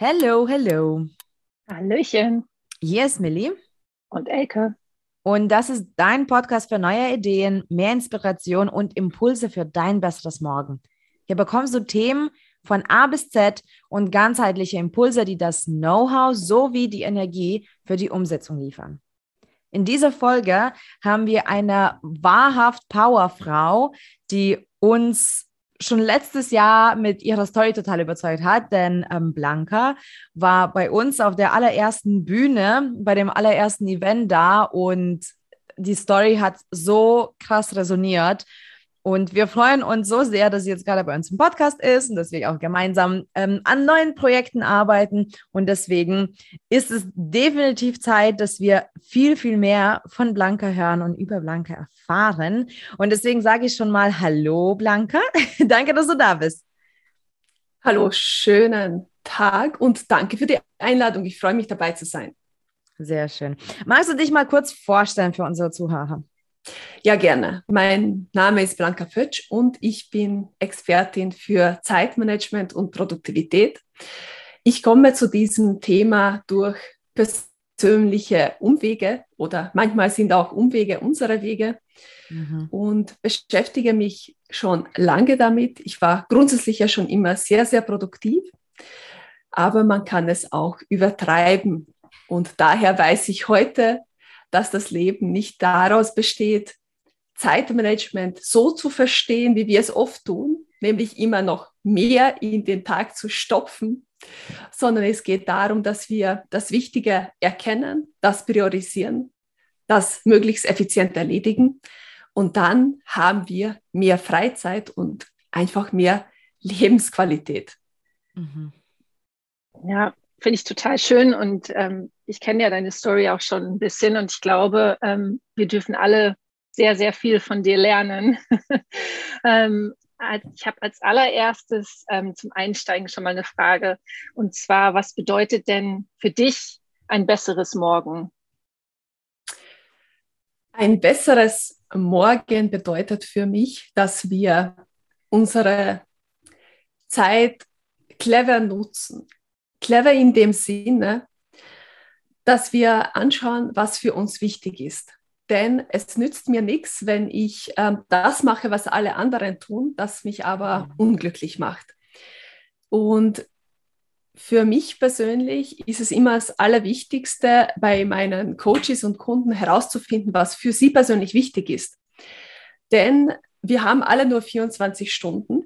Hello, hello. Hallöchen. Hier ist Millie. Und Elke. Und das ist dein Podcast für neue Ideen, mehr Inspiration und Impulse für dein besseres Morgen. Hier bekommst du Themen von A bis Z und ganzheitliche Impulse, die das Know-how sowie die Energie für die Umsetzung liefern. In dieser Folge haben wir eine wahrhaft Powerfrau, die uns schon letztes Jahr mit ihrer Story total überzeugt hat, denn ähm, Blanca war bei uns auf der allerersten Bühne, bei dem allerersten Event da und die Story hat so krass resoniert. Und wir freuen uns so sehr, dass sie jetzt gerade bei uns im Podcast ist und dass wir auch gemeinsam ähm, an neuen Projekten arbeiten. Und deswegen ist es definitiv Zeit, dass wir viel, viel mehr von Blanca hören und über Blanca erfahren. Und deswegen sage ich schon mal Hallo, Blanca. danke, dass du da bist. Hallo, schönen Tag und danke für die Einladung. Ich freue mich dabei zu sein. Sehr schön. Magst du dich mal kurz vorstellen für unsere Zuhörer? Ja, gerne. Mein Name ist Blanca Fötsch und ich bin Expertin für Zeitmanagement und Produktivität. Ich komme zu diesem Thema durch persönliche Umwege oder manchmal sind auch Umwege unsere Wege mhm. und beschäftige mich schon lange damit. Ich war grundsätzlich ja schon immer sehr, sehr produktiv, aber man kann es auch übertreiben. Und daher weiß ich heute, dass das Leben nicht daraus besteht, Zeitmanagement so zu verstehen, wie wir es oft tun, nämlich immer noch mehr in den Tag zu stopfen, sondern es geht darum, dass wir das Wichtige erkennen, das priorisieren, das möglichst effizient erledigen und dann haben wir mehr Freizeit und einfach mehr Lebensqualität. Mhm. Ja, finde ich total schön und ähm, ich kenne ja deine Story auch schon ein bisschen und ich glaube, ähm, wir dürfen alle sehr, sehr viel von dir lernen. ähm, ich habe als allererstes ähm, zum Einsteigen schon mal eine Frage und zwar, was bedeutet denn für dich ein besseres Morgen? Ein besseres Morgen bedeutet für mich, dass wir unsere Zeit clever nutzen, clever in dem Sinne, dass wir anschauen, was für uns wichtig ist. Denn es nützt mir nichts, wenn ich ähm, das mache, was alle anderen tun, das mich aber unglücklich macht. Und für mich persönlich ist es immer das Allerwichtigste, bei meinen Coaches und Kunden herauszufinden, was für sie persönlich wichtig ist. Denn wir haben alle nur 24 Stunden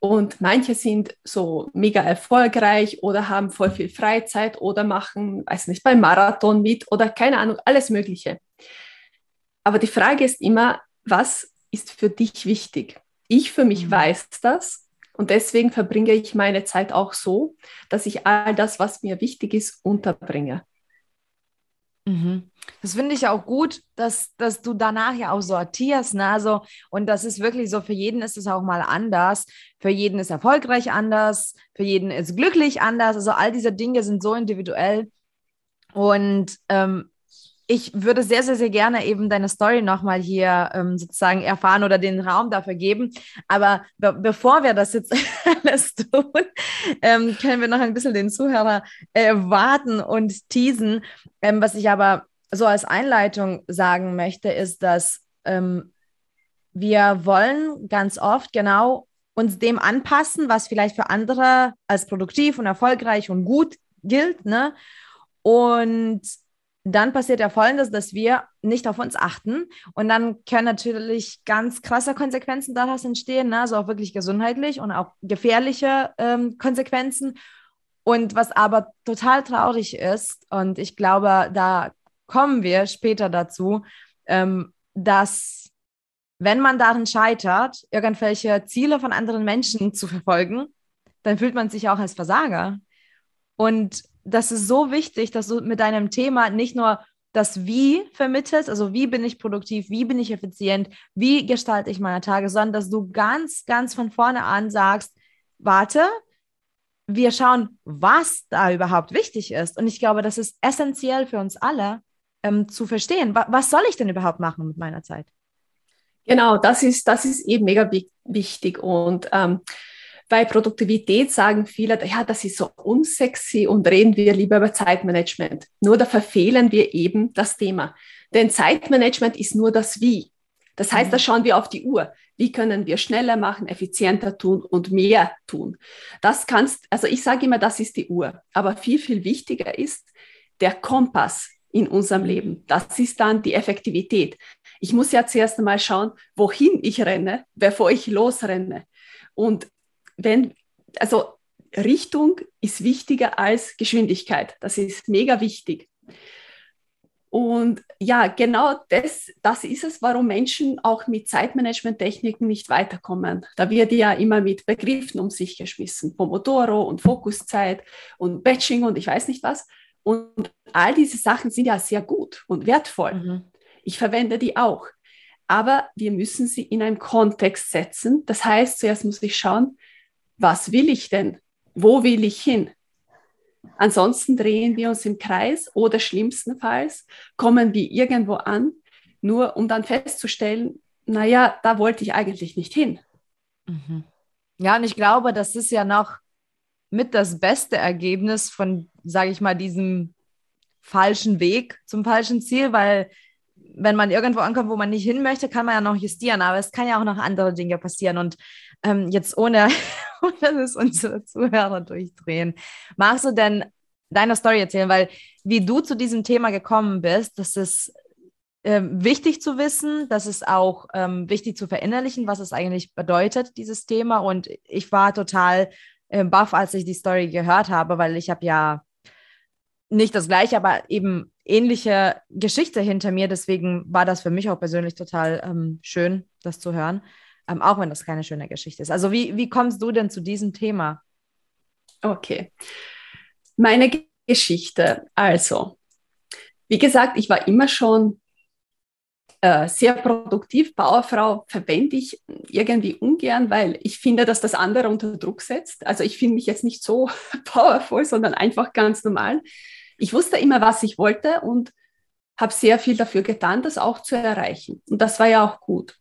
und manche sind so mega erfolgreich oder haben voll viel Freizeit oder machen, weiß nicht, beim Marathon mit oder keine Ahnung, alles Mögliche. Aber die Frage ist immer, was ist für dich wichtig? Ich für mich mhm. weiß das und deswegen verbringe ich meine Zeit auch so, dass ich all das, was mir wichtig ist, unterbringe. Mhm. Das finde ich auch gut, dass, dass du danach ja auch sortierst. Ne? Also, und das ist wirklich so, für jeden ist es auch mal anders. Für jeden ist erfolgreich anders, für jeden ist glücklich anders. Also all diese Dinge sind so individuell. Und ähm, ich würde sehr, sehr, sehr gerne eben deine Story nochmal hier ähm, sozusagen erfahren oder den Raum dafür geben. Aber be bevor wir das jetzt alles tun, ähm, können wir noch ein bisschen den Zuhörer äh, warten und teasen. Ähm, was ich aber so als Einleitung sagen möchte, ist, dass ähm, wir wollen ganz oft genau uns dem anpassen, was vielleicht für andere als produktiv und erfolgreich und gut gilt. Ne? Und dann passiert ja Folgendes, dass wir nicht auf uns achten und dann können natürlich ganz krasse Konsequenzen daraus entstehen, ne? also auch wirklich gesundheitlich und auch gefährliche ähm, Konsequenzen. Und was aber total traurig ist, und ich glaube, da kommen wir später dazu, ähm, dass wenn man darin scheitert, irgendwelche Ziele von anderen Menschen zu verfolgen, dann fühlt man sich auch als Versager. Und das ist so wichtig, dass du mit deinem Thema nicht nur das Wie vermittelst, also wie bin ich produktiv, wie bin ich effizient, wie gestalte ich meine Tage, sondern dass du ganz, ganz von vorne an sagst, warte, wir schauen, was da überhaupt wichtig ist. Und ich glaube, das ist essentiell für uns alle ähm, zu verstehen. Was soll ich denn überhaupt machen mit meiner Zeit? Genau, das ist, das ist eben mega wichtig. Und ähm, Bei Produktivität sagen viele, ja, das ist so unsexy und reden wir lieber über Zeitmanagement. Nur da verfehlen wir eben das Thema. Denn Zeitmanagement ist nur das Wie. Das heißt, da mhm. schauen wir auf die Uhr. Wie können wir schneller machen, effizienter tun und mehr tun? Das kannst, also ich sage immer, das ist die Uhr. Aber viel, viel wichtiger ist der Kompass in unserem Leben. Das ist dann die Effektivität. Ich muss ja zuerst einmal schauen, wohin ich renne, bevor ich losrenne. Und wenn, also Richtung ist wichtiger als Geschwindigkeit. Das ist mega wichtig. Und ja, genau das, das ist es, warum Menschen auch mit Zeitmanagement-Techniken nicht weiterkommen. Da wird ja immer mit Begriffen um sich geschmissen. Pomodoro und Fokuszeit und Batching und ich weiß nicht was. Und all diese Sachen sind ja sehr gut und wertvoll. Mhm. Ich verwende die auch. Aber wir müssen sie in einen Kontext setzen. Das heißt, zuerst muss ich schauen, was will ich denn? Wo will ich hin? Ansonsten drehen wir uns im Kreis oder schlimmstenfalls kommen wir irgendwo an, nur um dann festzustellen, naja, da wollte ich eigentlich nicht hin. Mhm. Ja, und ich glaube, das ist ja noch mit das beste Ergebnis von, sage ich mal, diesem falschen Weg zum falschen Ziel, weil wenn man irgendwo ankommt, wo man nicht hin möchte, kann man ja noch justieren, aber es kann ja auch noch andere Dinge passieren. Und ähm, jetzt ohne, dass unsere Zuhörer durchdrehen, magst du denn deine Story erzählen? Weil wie du zu diesem Thema gekommen bist, das ist ähm, wichtig zu wissen, das ist auch ähm, wichtig zu verinnerlichen, was es eigentlich bedeutet, dieses Thema. Und ich war total äh, baff, als ich die Story gehört habe, weil ich habe ja nicht das gleiche, aber eben ähnliche Geschichte hinter mir. Deswegen war das für mich auch persönlich total ähm, schön, das zu hören, ähm, auch wenn das keine schöne Geschichte ist. Also wie, wie kommst du denn zu diesem Thema? Okay. Meine Geschichte. Also, wie gesagt, ich war immer schon äh, sehr produktiv. Powerfrau verwende ich irgendwie ungern, weil ich finde, dass das andere unter Druck setzt. Also ich finde mich jetzt nicht so powerful, sondern einfach ganz normal ich wusste immer, was ich wollte und habe sehr viel dafür getan, das auch zu erreichen. Und das war ja auch gut.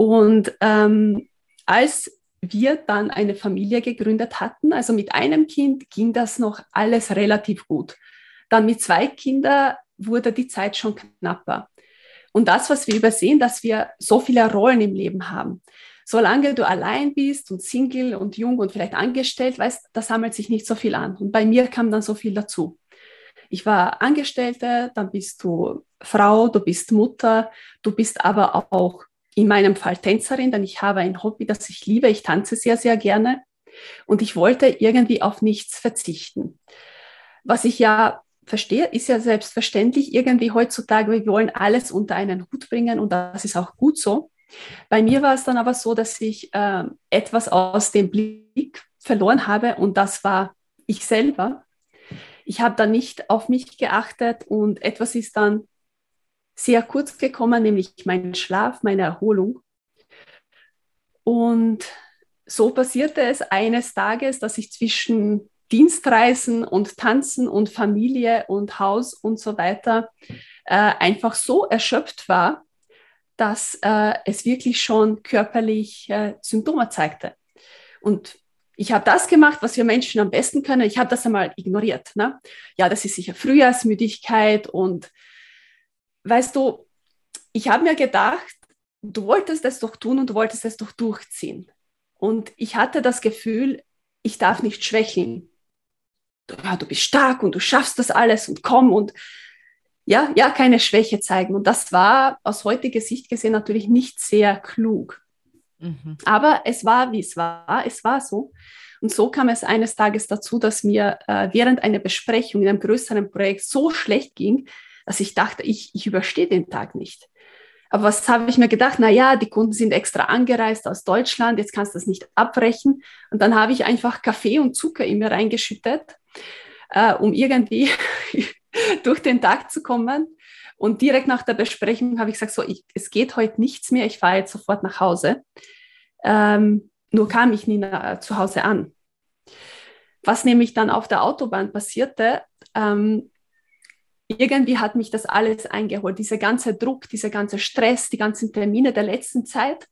Und ähm, als wir dann eine Familie gegründet hatten, also mit einem Kind ging das noch alles relativ gut. Dann mit zwei Kindern wurde die Zeit schon knapper. Und das, was wir übersehen, dass wir so viele Rollen im Leben haben. Solange du allein bist und Single und jung und vielleicht angestellt, weißt, da sammelt sich nicht so viel an. Und bei mir kam dann so viel dazu. Ich war Angestellte, dann bist du Frau, du bist Mutter, du bist aber auch in meinem Fall Tänzerin, denn ich habe ein Hobby, das ich liebe. Ich tanze sehr, sehr gerne und ich wollte irgendwie auf nichts verzichten. Was ich ja verstehe, ist ja selbstverständlich irgendwie heutzutage, wir wollen alles unter einen Hut bringen und das ist auch gut so. Bei mir war es dann aber so, dass ich äh, etwas aus dem Blick verloren habe und das war ich selber ich habe da nicht auf mich geachtet und etwas ist dann sehr kurz gekommen, nämlich mein Schlaf, meine Erholung. Und so passierte es eines Tages, dass ich zwischen Dienstreisen und Tanzen und Familie und Haus und so weiter äh, einfach so erschöpft war, dass äh, es wirklich schon körperlich äh, Symptome zeigte. Und ich habe das gemacht, was wir Menschen am besten können. Ich habe das einmal ignoriert. Ne? Ja, das ist sicher Frühjahrsmüdigkeit und weißt du, ich habe mir gedacht, du wolltest es doch tun und du wolltest es doch durchziehen. Und ich hatte das Gefühl, ich darf nicht schwächeln. Du, ja, du bist stark und du schaffst das alles und komm und ja, ja, keine Schwäche zeigen. Und das war aus heutiger Sicht gesehen natürlich nicht sehr klug. Mhm. Aber es war, wie es war. Es war so. Und so kam es eines Tages dazu, dass mir äh, während einer Besprechung in einem größeren Projekt so schlecht ging, dass ich dachte, ich, ich überstehe den Tag nicht. Aber was habe ich mir gedacht? Na ja, die Kunden sind extra angereist aus Deutschland, jetzt kannst du das nicht abbrechen. Und dann habe ich einfach Kaffee und Zucker in mir reingeschüttet, äh, um irgendwie durch den Tag zu kommen. Und direkt nach der Besprechung habe ich gesagt, so, ich, es geht heute nichts mehr, ich fahre jetzt sofort nach Hause. Ähm, nur kam ich nie nach, zu Hause an. Was nämlich dann auf der Autobahn passierte, ähm, irgendwie hat mich das alles eingeholt, dieser ganze Druck, dieser ganze Stress, die ganzen Termine der letzten Zeit.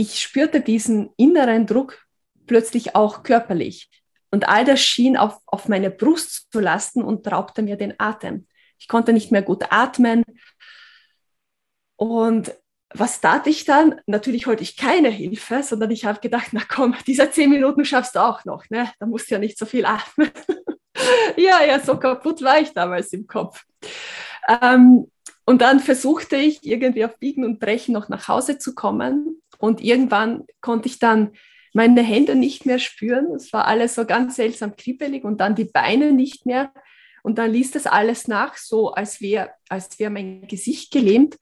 ich spürte diesen inneren Druck plötzlich auch körperlich. Und all das schien auf, auf meine Brust zu lasten und raubte mir den Atem. Ich konnte nicht mehr gut atmen. Und was tat ich dann? Natürlich wollte ich keine Hilfe, sondern ich habe gedacht, na komm, diese zehn Minuten schaffst du auch noch, ne? Da musst du ja nicht so viel atmen. ja, ja, so kaputt war ich damals im Kopf. Ähm, und dann versuchte ich irgendwie auf Biegen und Brechen noch nach Hause zu kommen. Und irgendwann konnte ich dann meine Hände nicht mehr spüren. Es war alles so ganz seltsam kribbelig und dann die Beine nicht mehr. Und dann ließ das alles nach, so als wäre als wär mein Gesicht gelähmt.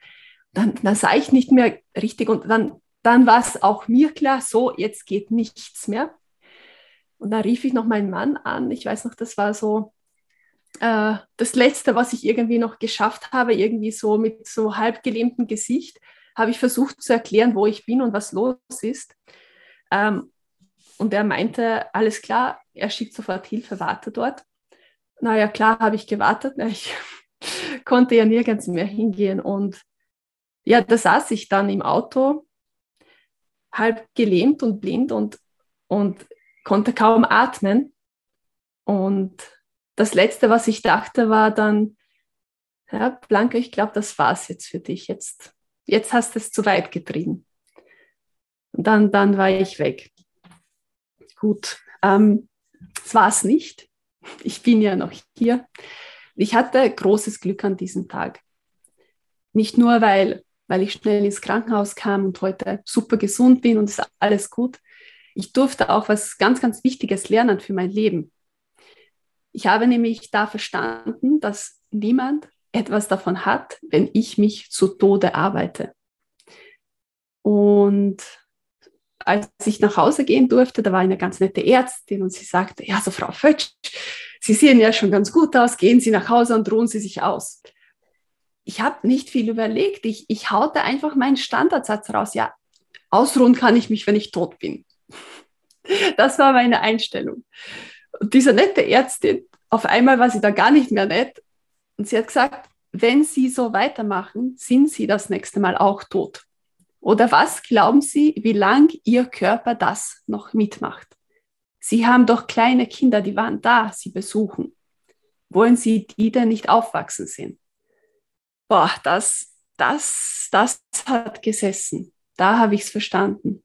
Dann, dann sah ich nicht mehr richtig und dann, dann war es auch mir klar, so, jetzt geht nichts mehr. Und dann rief ich noch meinen Mann an. Ich weiß noch, das war so äh, das Letzte, was ich irgendwie noch geschafft habe, irgendwie so mit so halb gelähmtem Gesicht, habe ich versucht zu erklären, wo ich bin und was los ist. Ähm, und er meinte, alles klar, er schickt sofort Hilfe, warte dort. Naja, klar, habe ich gewartet. Ich konnte ja nirgends mehr hingehen. Und ja, da saß ich dann im Auto, halb gelähmt und blind und, und konnte kaum atmen. Und das Letzte, was ich dachte, war dann, ja, Blanca, ich glaube, das war's jetzt für dich. Jetzt, jetzt hast du es zu weit getrieben. Und dann, dann war ich weg. Gut, ähm, das war es nicht. Ich bin ja noch hier. Ich hatte großes Glück an diesem Tag. Nicht nur, weil, weil ich schnell ins Krankenhaus kam und heute super gesund bin und es alles gut. Ich durfte auch was ganz, ganz Wichtiges lernen für mein Leben. Ich habe nämlich da verstanden, dass niemand etwas davon hat, wenn ich mich zu Tode arbeite. Und als ich nach Hause gehen durfte, da war eine ganz nette Ärztin und sie sagte, ja, so Frau Fötsch, Sie sehen ja schon ganz gut aus, gehen Sie nach Hause und ruhen Sie sich aus. Ich habe nicht viel überlegt, ich, ich haute einfach meinen Standardsatz raus, ja, ausruhen kann ich mich, wenn ich tot bin. Das war meine Einstellung. Und diese nette Ärztin, auf einmal war sie da gar nicht mehr nett und sie hat gesagt, wenn Sie so weitermachen, sind Sie das nächste Mal auch tot. Oder was glauben Sie, wie lang Ihr Körper das noch mitmacht? Sie haben doch kleine Kinder, die waren da, Sie besuchen. Wollen Sie die denn nicht aufwachsen sehen? Boah, das, das, das hat gesessen. Da habe ich es verstanden.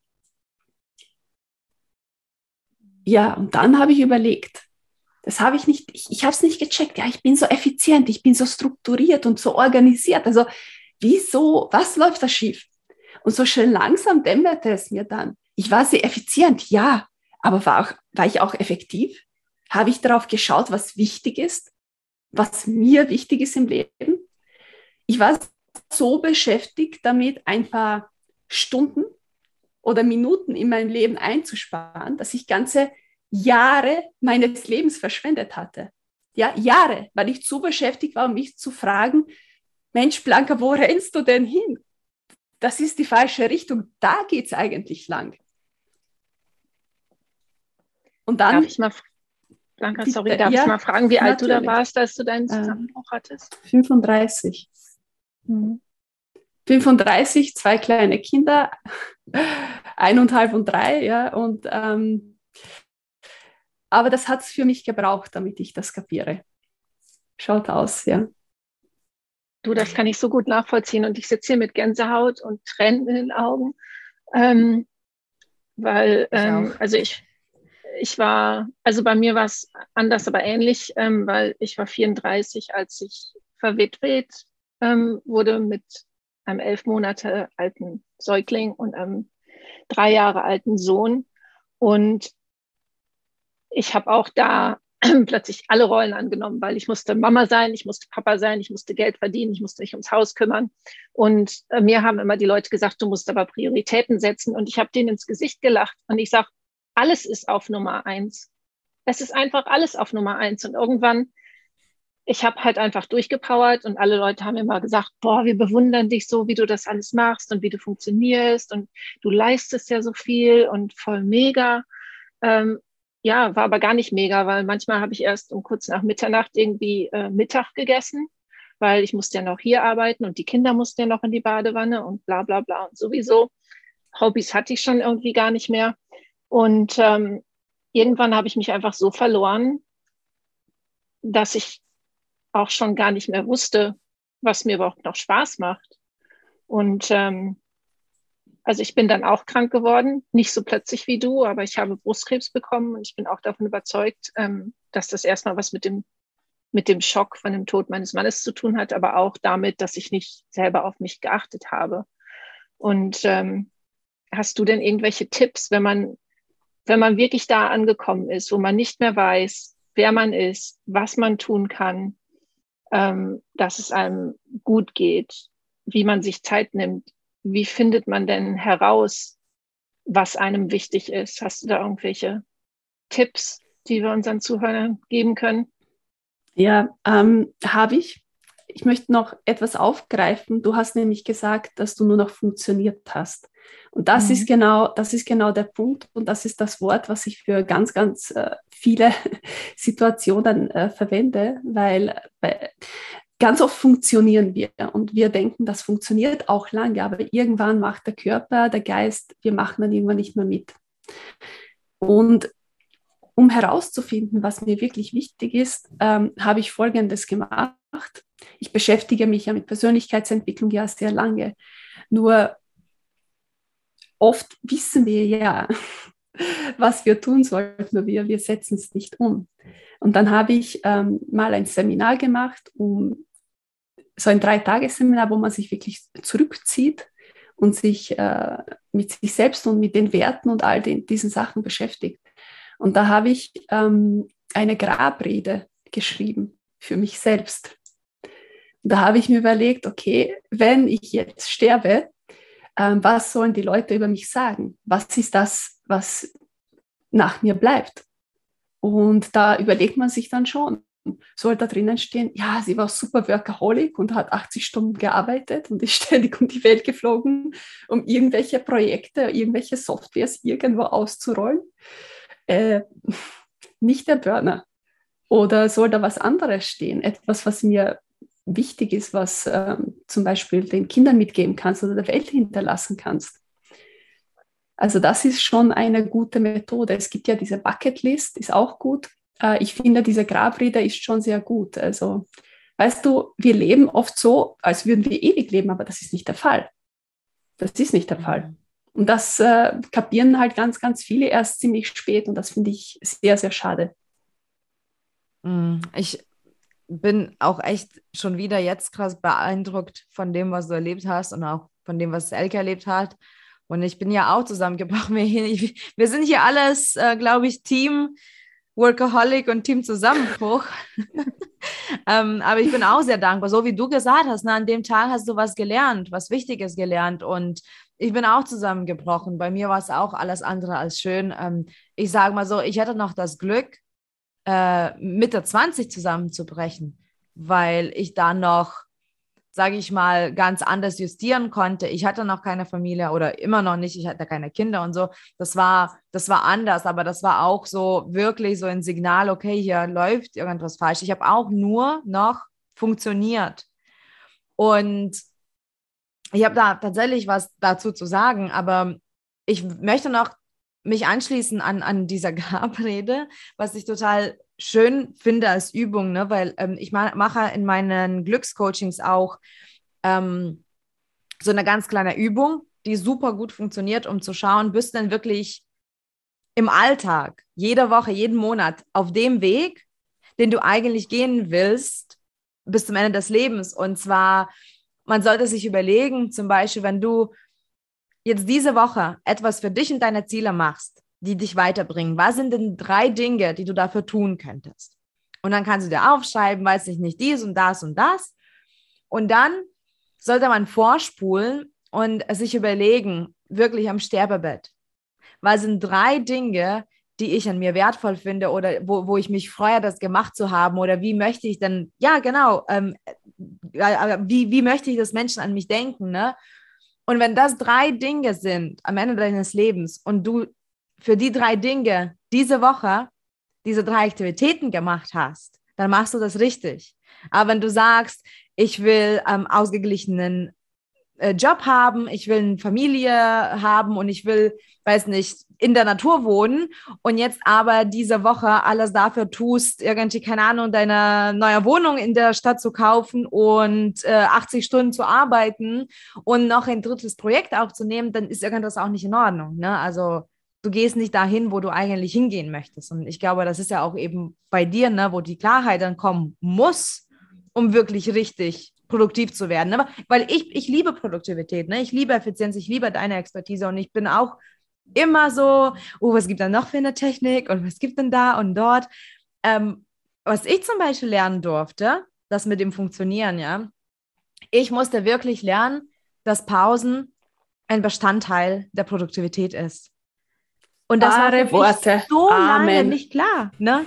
Ja, und dann habe ich überlegt, das habe ich nicht, ich, ich habe es nicht gecheckt. Ja, ich bin so effizient, ich bin so strukturiert und so organisiert. Also, wieso, was läuft da schief? Und so schön langsam dämmerte es mir dann. Ich war sehr effizient, ja, aber war, auch, war ich auch effektiv? Habe ich darauf geschaut, was wichtig ist, was mir wichtig ist im Leben? Ich war so beschäftigt damit, ein paar Stunden oder Minuten in meinem Leben einzusparen, dass ich ganze Jahre meines Lebens verschwendet hatte. Ja, Jahre, weil ich zu beschäftigt war, um mich zu fragen, Mensch, Blanca, wo rennst du denn hin? das ist die falsche Richtung. Da geht es eigentlich lang. Und dann. Darf ich mal, Blanca, sorry, darf ja, ich mal fragen, wie natürlich. alt du da warst, als du deinen äh, Zusammenbruch hattest? 35. Mhm. 35, zwei kleine Kinder, eineinhalb und drei, ja, und ähm, aber das hat es für mich gebraucht, damit ich das kapiere. Schaut aus, ja. Du, das kann ich so gut nachvollziehen. Und ich sitze hier mit Gänsehaut und Tränen in den Augen. Ähm, weil, ähm, also ich, ich war, also bei mir war es anders, aber ähnlich, ähm, weil ich war 34, als ich verwitwet ähm, wurde mit einem elf Monate alten Säugling und einem drei Jahre alten Sohn. Und ich habe auch da plötzlich alle Rollen angenommen, weil ich musste Mama sein, ich musste Papa sein, ich musste Geld verdienen, ich musste mich ums Haus kümmern. Und äh, mir haben immer die Leute gesagt, du musst aber Prioritäten setzen. Und ich habe denen ins Gesicht gelacht und ich sage, alles ist auf Nummer eins. Es ist einfach alles auf Nummer eins. Und irgendwann, ich habe halt einfach durchgepowert und alle Leute haben immer gesagt, boah, wir bewundern dich so, wie du das alles machst und wie du funktionierst und du leistest ja so viel und voll mega. Ähm, ja, war aber gar nicht mega, weil manchmal habe ich erst um kurz nach Mitternacht irgendwie äh, Mittag gegessen, weil ich musste ja noch hier arbeiten und die Kinder mussten ja noch in die Badewanne und bla bla bla und sowieso. Hobbys hatte ich schon irgendwie gar nicht mehr. Und ähm, irgendwann habe ich mich einfach so verloren, dass ich auch schon gar nicht mehr wusste, was mir überhaupt noch Spaß macht. Und ähm, also ich bin dann auch krank geworden, nicht so plötzlich wie du, aber ich habe Brustkrebs bekommen und ich bin auch davon überzeugt, ähm, dass das erstmal was mit dem, mit dem Schock von dem Tod meines Mannes zu tun hat, aber auch damit, dass ich nicht selber auf mich geachtet habe. Und ähm, hast du denn irgendwelche Tipps, wenn man, wenn man wirklich da angekommen ist, wo man nicht mehr weiß, wer man ist, was man tun kann, ähm, dass es einem gut geht, wie man sich Zeit nimmt, wie findet man denn heraus, was einem wichtig ist? Hast du da irgendwelche Tipps, die wir unseren Zuhörern geben können? Ja, ähm, habe ich. Ich möchte noch etwas aufgreifen. Du hast nämlich gesagt, dass du nur noch funktioniert hast. Und das mhm. ist genau, das ist genau der Punkt und das ist das Wort, was ich für ganz, ganz äh, viele Situationen äh, verwende, weil bei, ganz oft funktionieren wir und wir denken, das funktioniert auch lange, aber irgendwann macht der Körper, der Geist, wir machen dann irgendwann nicht mehr mit. Und um herauszufinden, was mir wirklich wichtig ist, ähm, habe ich Folgendes gemacht. Ich beschäftige mich ja mit Persönlichkeitsentwicklung ja sehr lange. Nur oft wissen wir ja, was wir tun sollten, nur wir, wir setzen es nicht um. Und dann habe ich ähm, mal ein Seminar gemacht, um so ein Dreitagesseminar, wo man sich wirklich zurückzieht und sich äh, mit sich selbst und mit den Werten und all den, diesen Sachen beschäftigt. Und da habe ich ähm, eine Grabrede geschrieben für mich selbst. Da habe ich mir überlegt, okay, wenn ich jetzt sterbe, ähm, was sollen die Leute über mich sagen? Was ist das, was nach mir bleibt? Und da überlegt man sich dann schon, soll da drinnen stehen, ja, sie war super Workaholic und hat 80 Stunden gearbeitet und ist ständig um die Welt geflogen, um irgendwelche Projekte, irgendwelche Softwares irgendwo auszurollen. Äh, nicht der Burner. Oder soll da was anderes stehen? Etwas, was mir wichtig ist, was ähm, zum Beispiel den Kindern mitgeben kannst oder der Welt hinterlassen kannst. Also das ist schon eine gute Methode. Es gibt ja diese Bucketlist, ist auch gut äh, ich finde, diese Grabrede ist schon sehr gut. Also, weißt du, wir leben oft so, als würden wir ewig leben, aber das ist nicht der Fall. Das ist nicht der Fall. Mhm. Und das äh, kapieren halt ganz, ganz viele erst ziemlich spät und das finde ich sehr, sehr schade. Mhm. Ich bin auch echt schon wieder jetzt krass beeindruckt von dem, was du erlebt hast und auch von dem, was Elke erlebt hat. Und ich bin ja auch zusammengebrochen. Wir, wir sind hier alles, äh, glaube ich, Team Workaholic und Team Zusammenbruch. ähm, aber ich bin auch sehr dankbar, so wie du gesagt hast, ne, an dem Tag hast du was gelernt, was Wichtiges gelernt und ich bin auch zusammengebrochen. Bei mir war es auch alles andere als schön. Ähm, ich sage mal so, ich hatte noch das Glück, äh, Mitte 20 zusammenzubrechen, weil ich da noch sage ich mal, ganz anders justieren konnte. Ich hatte noch keine Familie oder immer noch nicht, ich hatte keine Kinder und so. Das war, das war anders, aber das war auch so wirklich so ein Signal, okay, hier läuft irgendwas falsch. Ich habe auch nur noch funktioniert. Und ich habe da tatsächlich was dazu zu sagen, aber ich möchte noch mich anschließen an, an dieser Grabrede, was ich total schön finde als Übung, ne? weil ähm, ich ma mache in meinen Glückscoachings auch ähm, so eine ganz kleine Übung, die super gut funktioniert, um zu schauen, bist du denn wirklich im Alltag, jede Woche, jeden Monat auf dem Weg, den du eigentlich gehen willst, bis zum Ende des Lebens. Und zwar, man sollte sich überlegen, zum Beispiel, wenn du jetzt diese Woche etwas für dich und deine Ziele machst, die dich weiterbringen. Was sind denn drei Dinge, die du dafür tun könntest? Und dann kannst du dir aufschreiben, weiß ich nicht, dies und das und das. Und dann sollte man vorspulen und sich überlegen, wirklich am Sterbebett. Was sind drei Dinge, die ich an mir wertvoll finde oder wo, wo ich mich freue, das gemacht zu haben oder wie möchte ich denn, ja genau, ähm, äh, wie, wie möchte ich, dass Menschen an mich denken, ne? Und wenn das drei Dinge sind am Ende deines Lebens und du für die drei Dinge diese Woche diese drei Aktivitäten gemacht hast, dann machst du das richtig. Aber wenn du sagst, ich will ähm, ausgeglichenen äh, Job haben, ich will eine Familie haben und ich will, weiß nicht, in der Natur wohnen und jetzt aber diese Woche alles dafür tust, irgendwie, keine Ahnung, deine neue Wohnung in der Stadt zu kaufen und äh, 80 Stunden zu arbeiten und noch ein drittes Projekt aufzunehmen, dann ist irgendwas auch nicht in Ordnung. Ne? Also du gehst nicht dahin, wo du eigentlich hingehen möchtest. Und ich glaube, das ist ja auch eben bei dir, ne, wo die Klarheit dann kommen muss, um wirklich richtig produktiv zu werden. Ne? Weil ich, ich liebe Produktivität, ne? ich liebe Effizienz, ich liebe deine Expertise und ich bin auch immer so, oh, was gibt da noch für eine Technik und was gibt denn da und dort? Ähm, was ich zum Beispiel lernen durfte, das mit dem Funktionieren, ja, ich musste wirklich lernen, dass Pausen ein Bestandteil der Produktivität ist. Und das Wahre war Worte. so Amen. lange nicht klar. Ne?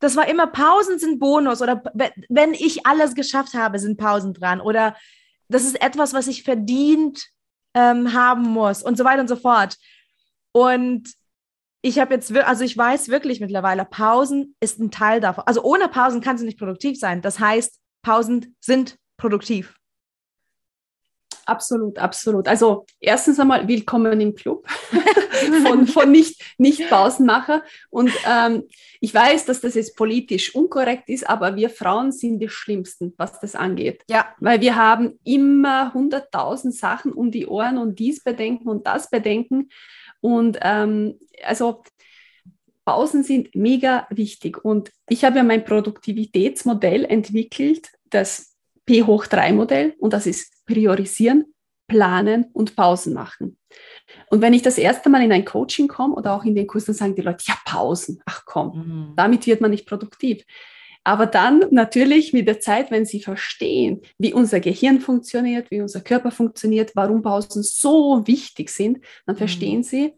Das war immer Pausen sind Bonus oder wenn ich alles geschafft habe, sind Pausen dran oder das ist etwas, was ich verdient ähm, haben muss und so weiter und so fort. Und ich habe jetzt, also ich weiß wirklich mittlerweile, Pausen ist ein Teil davon. Also ohne Pausen kannst du nicht produktiv sein. Das heißt, Pausen sind produktiv. Absolut, absolut. Also erstens einmal willkommen im Club von, von nicht, nicht Pausenmacher. Und ähm, ich weiß, dass das jetzt politisch unkorrekt ist, aber wir Frauen sind die Schlimmsten, was das angeht. Ja. Weil wir haben immer hunderttausend Sachen um die Ohren und dies bedenken und das bedenken. Und ähm, also Pausen sind mega wichtig. Und ich habe ja mein Produktivitätsmodell entwickelt, das P hoch 3 Modell. Und das ist priorisieren, planen und Pausen machen. Und wenn ich das erste Mal in ein Coaching komme oder auch in den Kurs, dann sagen die Leute, ja, Pausen, ach komm, mhm. damit wird man nicht produktiv. Aber dann natürlich mit der Zeit, wenn Sie verstehen, wie unser Gehirn funktioniert, wie unser Körper funktioniert, warum Pausen so wichtig sind, dann verstehen mhm. Sie,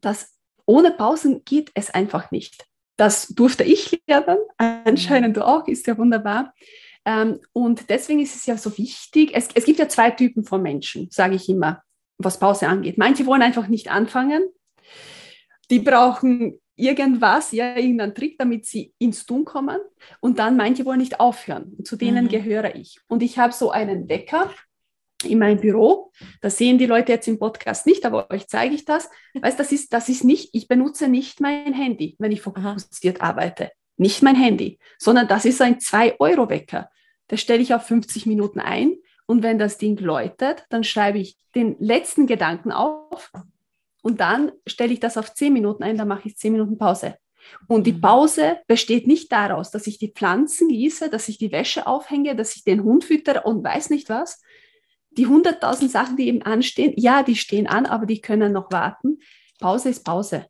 dass ohne Pausen geht es einfach nicht. Das durfte ich lernen, anscheinend du auch, ist ja wunderbar. Ähm, und deswegen ist es ja so wichtig, es, es gibt ja zwei Typen von Menschen, sage ich immer, was Pause angeht. Manche wollen einfach nicht anfangen, die brauchen irgendwas, ja, irgendeinen Trick, damit sie ins Tun kommen. Und dann manche wollen nicht aufhören. Und zu denen mhm. gehöre ich. Und ich habe so einen Wecker in meinem Büro. Das sehen die Leute jetzt im Podcast nicht, aber euch zeige ich das. Weißt, das ist, das ist nicht, ich benutze nicht mein Handy, wenn ich fokussiert Aha. arbeite. Nicht mein Handy, sondern das ist ein 2-Euro-Wecker. Das stelle ich auf 50 Minuten ein. Und wenn das Ding läutet, dann schreibe ich den letzten Gedanken auf und dann stelle ich das auf zehn Minuten ein, dann mache ich zehn Minuten Pause. Und die mhm. Pause besteht nicht daraus, dass ich die Pflanzen gieße, dass ich die Wäsche aufhänge, dass ich den Hund füttere und weiß nicht was. Die hunderttausend Sachen, die eben anstehen, ja, die stehen an, aber die können noch warten. Pause ist Pause.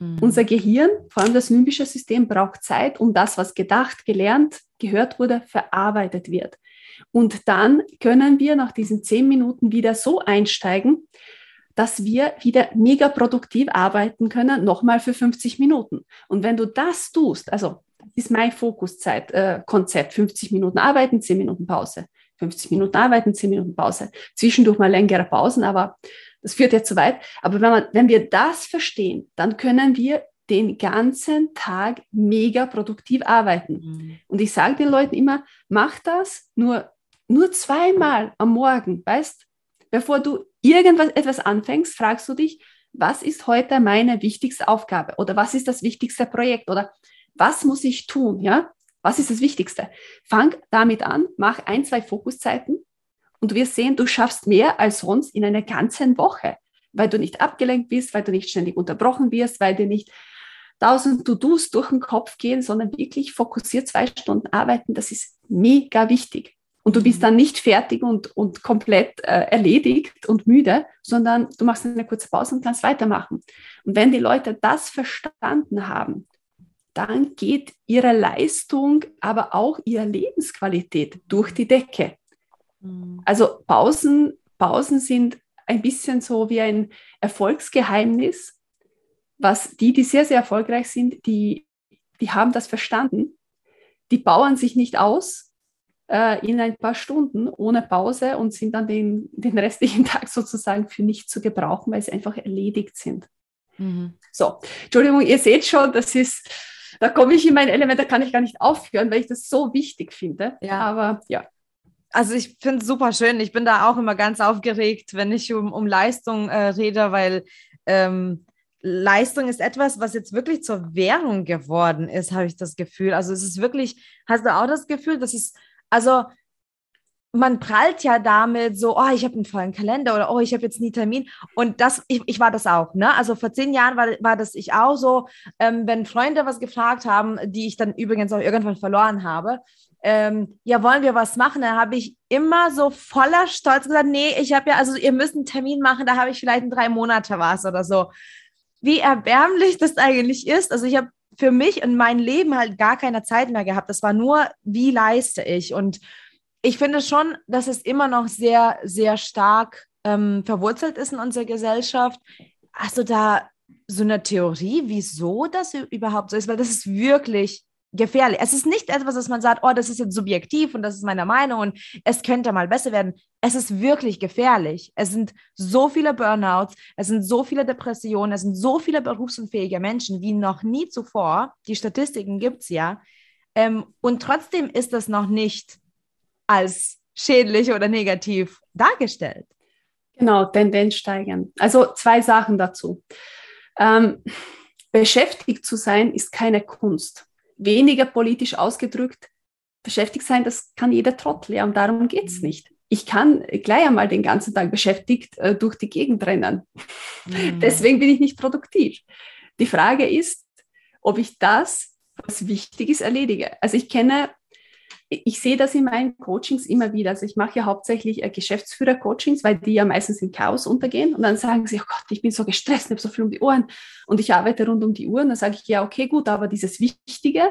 Mhm. Unser Gehirn, vor allem das limbische System, braucht Zeit, um das, was gedacht, gelernt, gehört wurde, verarbeitet wird. Und dann können wir nach diesen zehn Minuten wieder so einsteigen, dass wir wieder mega produktiv arbeiten können, nochmal für 50 Minuten. Und wenn du das tust, also das ist mein Fokuszeit-Konzept, äh, 50 Minuten arbeiten, 10 Minuten Pause. 50 Minuten arbeiten, 10 Minuten Pause. Zwischendurch mal längere Pausen, aber das führt ja zu weit. Aber wenn, man, wenn wir das verstehen, dann können wir den ganzen Tag mega produktiv arbeiten. Mhm. Und ich sage den Leuten immer, mach das nur, nur zweimal am Morgen, weißt, bevor du irgendwas etwas anfängst, fragst du dich, was ist heute meine wichtigste Aufgabe oder was ist das wichtigste Projekt oder was muss ich tun, ja? Was ist das Wichtigste? Fang damit an, mach ein, zwei Fokuszeiten und wirst sehen, du schaffst mehr als sonst in einer ganzen Woche, weil du nicht abgelenkt bist, weil du nicht ständig unterbrochen wirst, weil dir nicht tausend To-Dos durch den Kopf gehen, sondern wirklich fokussiert zwei Stunden arbeiten. Das ist mega wichtig. Und du bist mhm. dann nicht fertig und, und komplett äh, erledigt und müde, sondern du machst eine kurze Pause und kannst weitermachen. Und wenn die Leute das verstanden haben, dann geht ihre Leistung, aber auch ihre Lebensqualität durch die Decke. Mhm. Also Pausen, Pausen sind ein bisschen so wie ein Erfolgsgeheimnis, was die, die sehr, sehr erfolgreich sind, die, die haben das verstanden. Die bauen sich nicht aus, äh, in ein paar Stunden ohne Pause und sind dann den, den restlichen Tag sozusagen für nichts zu gebrauchen, weil sie einfach erledigt sind. Mhm. So, Entschuldigung, ihr seht schon, das ist, da komme ich in mein Element, da kann ich gar nicht aufhören, weil ich das so wichtig finde. Ja. Aber ja. Also ich finde es super schön. Ich bin da auch immer ganz aufgeregt, wenn ich um, um Leistung äh, rede, weil ähm, Leistung ist etwas, was jetzt wirklich zur Währung geworden ist, habe ich das Gefühl. Also es ist wirklich, hast du auch das Gefühl, dass es, also man prallt ja damit so, oh, ich habe einen vollen Kalender oder oh, ich habe jetzt nie Termin. Und das, ich, ich war das auch, ne? Also vor zehn Jahren war, war das ich auch so, ähm, wenn Freunde was gefragt haben, die ich dann übrigens auch irgendwann verloren habe, ähm, ja, wollen wir was machen? Da habe ich immer so voller Stolz gesagt, nee, ich habe ja, also ihr müsst einen Termin machen, da habe ich vielleicht in drei Monate was oder so. Wie erbärmlich das eigentlich ist. Also ich habe für mich und mein Leben halt gar keine Zeit mehr gehabt. Das war nur, wie leiste ich? Und ich finde schon, dass es immer noch sehr, sehr stark ähm, verwurzelt ist in unserer Gesellschaft. Hast du da so eine Theorie, wieso das überhaupt so ist? Weil das ist wirklich gefährlich. Es ist nicht etwas, dass man sagt, oh, das ist jetzt subjektiv und das ist meine Meinung und es könnte mal besser werden. Es ist wirklich gefährlich. Es sind so viele Burnouts, es sind so viele Depressionen, es sind so viele berufsunfähige Menschen wie noch nie zuvor. Die Statistiken gibt es ja. Ähm, und trotzdem ist das noch nicht als schädlich oder negativ dargestellt. Genau, Tendenz steigern. Also zwei Sachen dazu. Ähm, beschäftigt zu sein ist keine Kunst. Weniger politisch ausgedrückt, beschäftigt sein, das kann jeder Trottel, ja, und darum geht es mhm. nicht. Ich kann gleich einmal den ganzen Tag beschäftigt äh, durch die Gegend rennen. Mhm. Deswegen bin ich nicht produktiv. Die Frage ist, ob ich das, was wichtig ist, erledige. Also ich kenne ich sehe das in meinen Coachings immer wieder. Also ich mache ja hauptsächlich äh, Geschäftsführer-Coachings, weil die ja meistens in Chaos untergehen. Und dann sagen sie, oh Gott, ich bin so gestresst, ich habe so viel um die Ohren und ich arbeite rund um die Uhr. Und dann sage ich, ja, okay, gut, aber dieses wichtige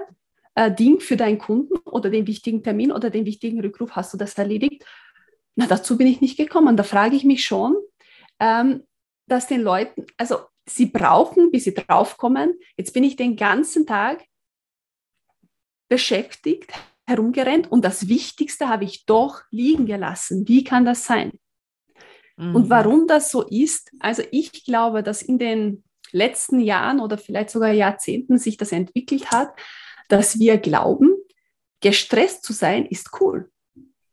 äh, Ding für deinen Kunden oder den wichtigen Termin oder den wichtigen Rückruf, hast du das erledigt? Na, dazu bin ich nicht gekommen. Da frage ich mich schon, ähm, dass den Leuten, also sie brauchen, bis sie draufkommen, jetzt bin ich den ganzen Tag beschäftigt, herumgerannt und das Wichtigste habe ich doch liegen gelassen. Wie kann das sein? Mhm. Und warum das so ist, also ich glaube, dass in den letzten Jahren oder vielleicht sogar Jahrzehnten sich das entwickelt hat, dass wir glauben, gestresst zu sein ist cool.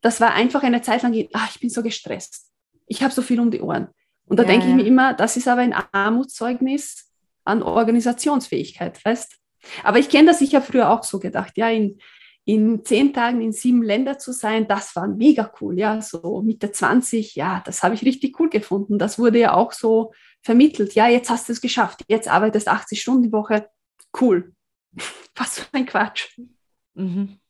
Das war einfach eine Zeit lang, ach, ich bin so gestresst. Ich habe so viel um die Ohren. Und da ja, denke ich mir immer, das ist aber ein Armutszeugnis an Organisationsfähigkeit, weißt? Aber ich kenne das, ich habe früher auch so gedacht, ja, in, in zehn Tagen in sieben Ländern zu sein, das war mega cool. Ja, so Mitte 20, ja, das habe ich richtig cool gefunden. Das wurde ja auch so vermittelt. Ja, jetzt hast du es geschafft. Jetzt arbeitest 80 Stunden die Woche. Cool. Was für ein Quatsch. Mhm.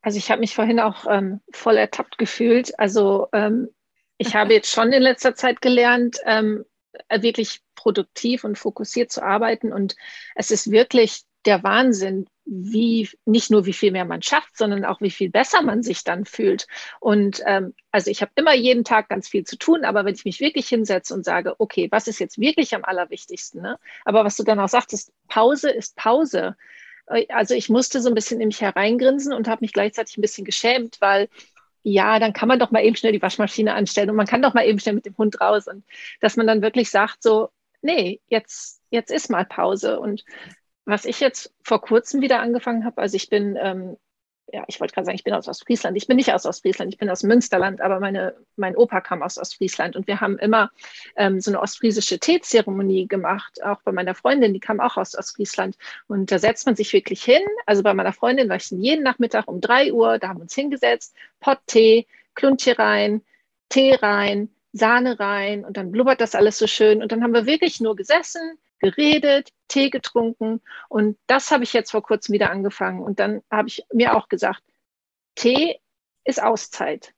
Also ich habe mich vorhin auch ähm, voll ertappt gefühlt. Also ähm, ich habe jetzt schon in letzter Zeit gelernt, ähm, wirklich produktiv und fokussiert zu arbeiten. Und es ist wirklich der Wahnsinn, wie nicht nur wie viel mehr man schafft, sondern auch wie viel besser man sich dann fühlt. Und ähm, also ich habe immer jeden Tag ganz viel zu tun, aber wenn ich mich wirklich hinsetze und sage, okay, was ist jetzt wirklich am allerwichtigsten? Ne? Aber was du dann auch sagtest, Pause ist Pause. Äh, also ich musste so ein bisschen in mich hereingrinsen und habe mich gleichzeitig ein bisschen geschämt, weil ja, dann kann man doch mal eben schnell die Waschmaschine anstellen und man kann doch mal eben schnell mit dem Hund raus und dass man dann wirklich sagt so, nee, jetzt jetzt ist mal Pause und was ich jetzt vor kurzem wieder angefangen habe, also ich bin, ähm, ja, ich wollte gerade sagen, ich bin aus Ostfriesland. Ich bin nicht aus Ostfriesland, ich bin aus Münsterland, aber meine, mein Opa kam aus Ostfriesland und wir haben immer ähm, so eine ostfriesische Teezeremonie gemacht, auch bei meiner Freundin, die kam auch aus Ostfriesland. Und da setzt man sich wirklich hin. Also bei meiner Freundin war ich jeden Nachmittag um drei Uhr, da haben wir uns hingesetzt, Pott Tee, Kluntje rein, Tee rein, Sahne rein und dann blubbert das alles so schön. Und dann haben wir wirklich nur gesessen, geredet, Tee getrunken und das habe ich jetzt vor kurzem wieder angefangen. Und dann habe ich mir auch gesagt, Tee ist Auszeit.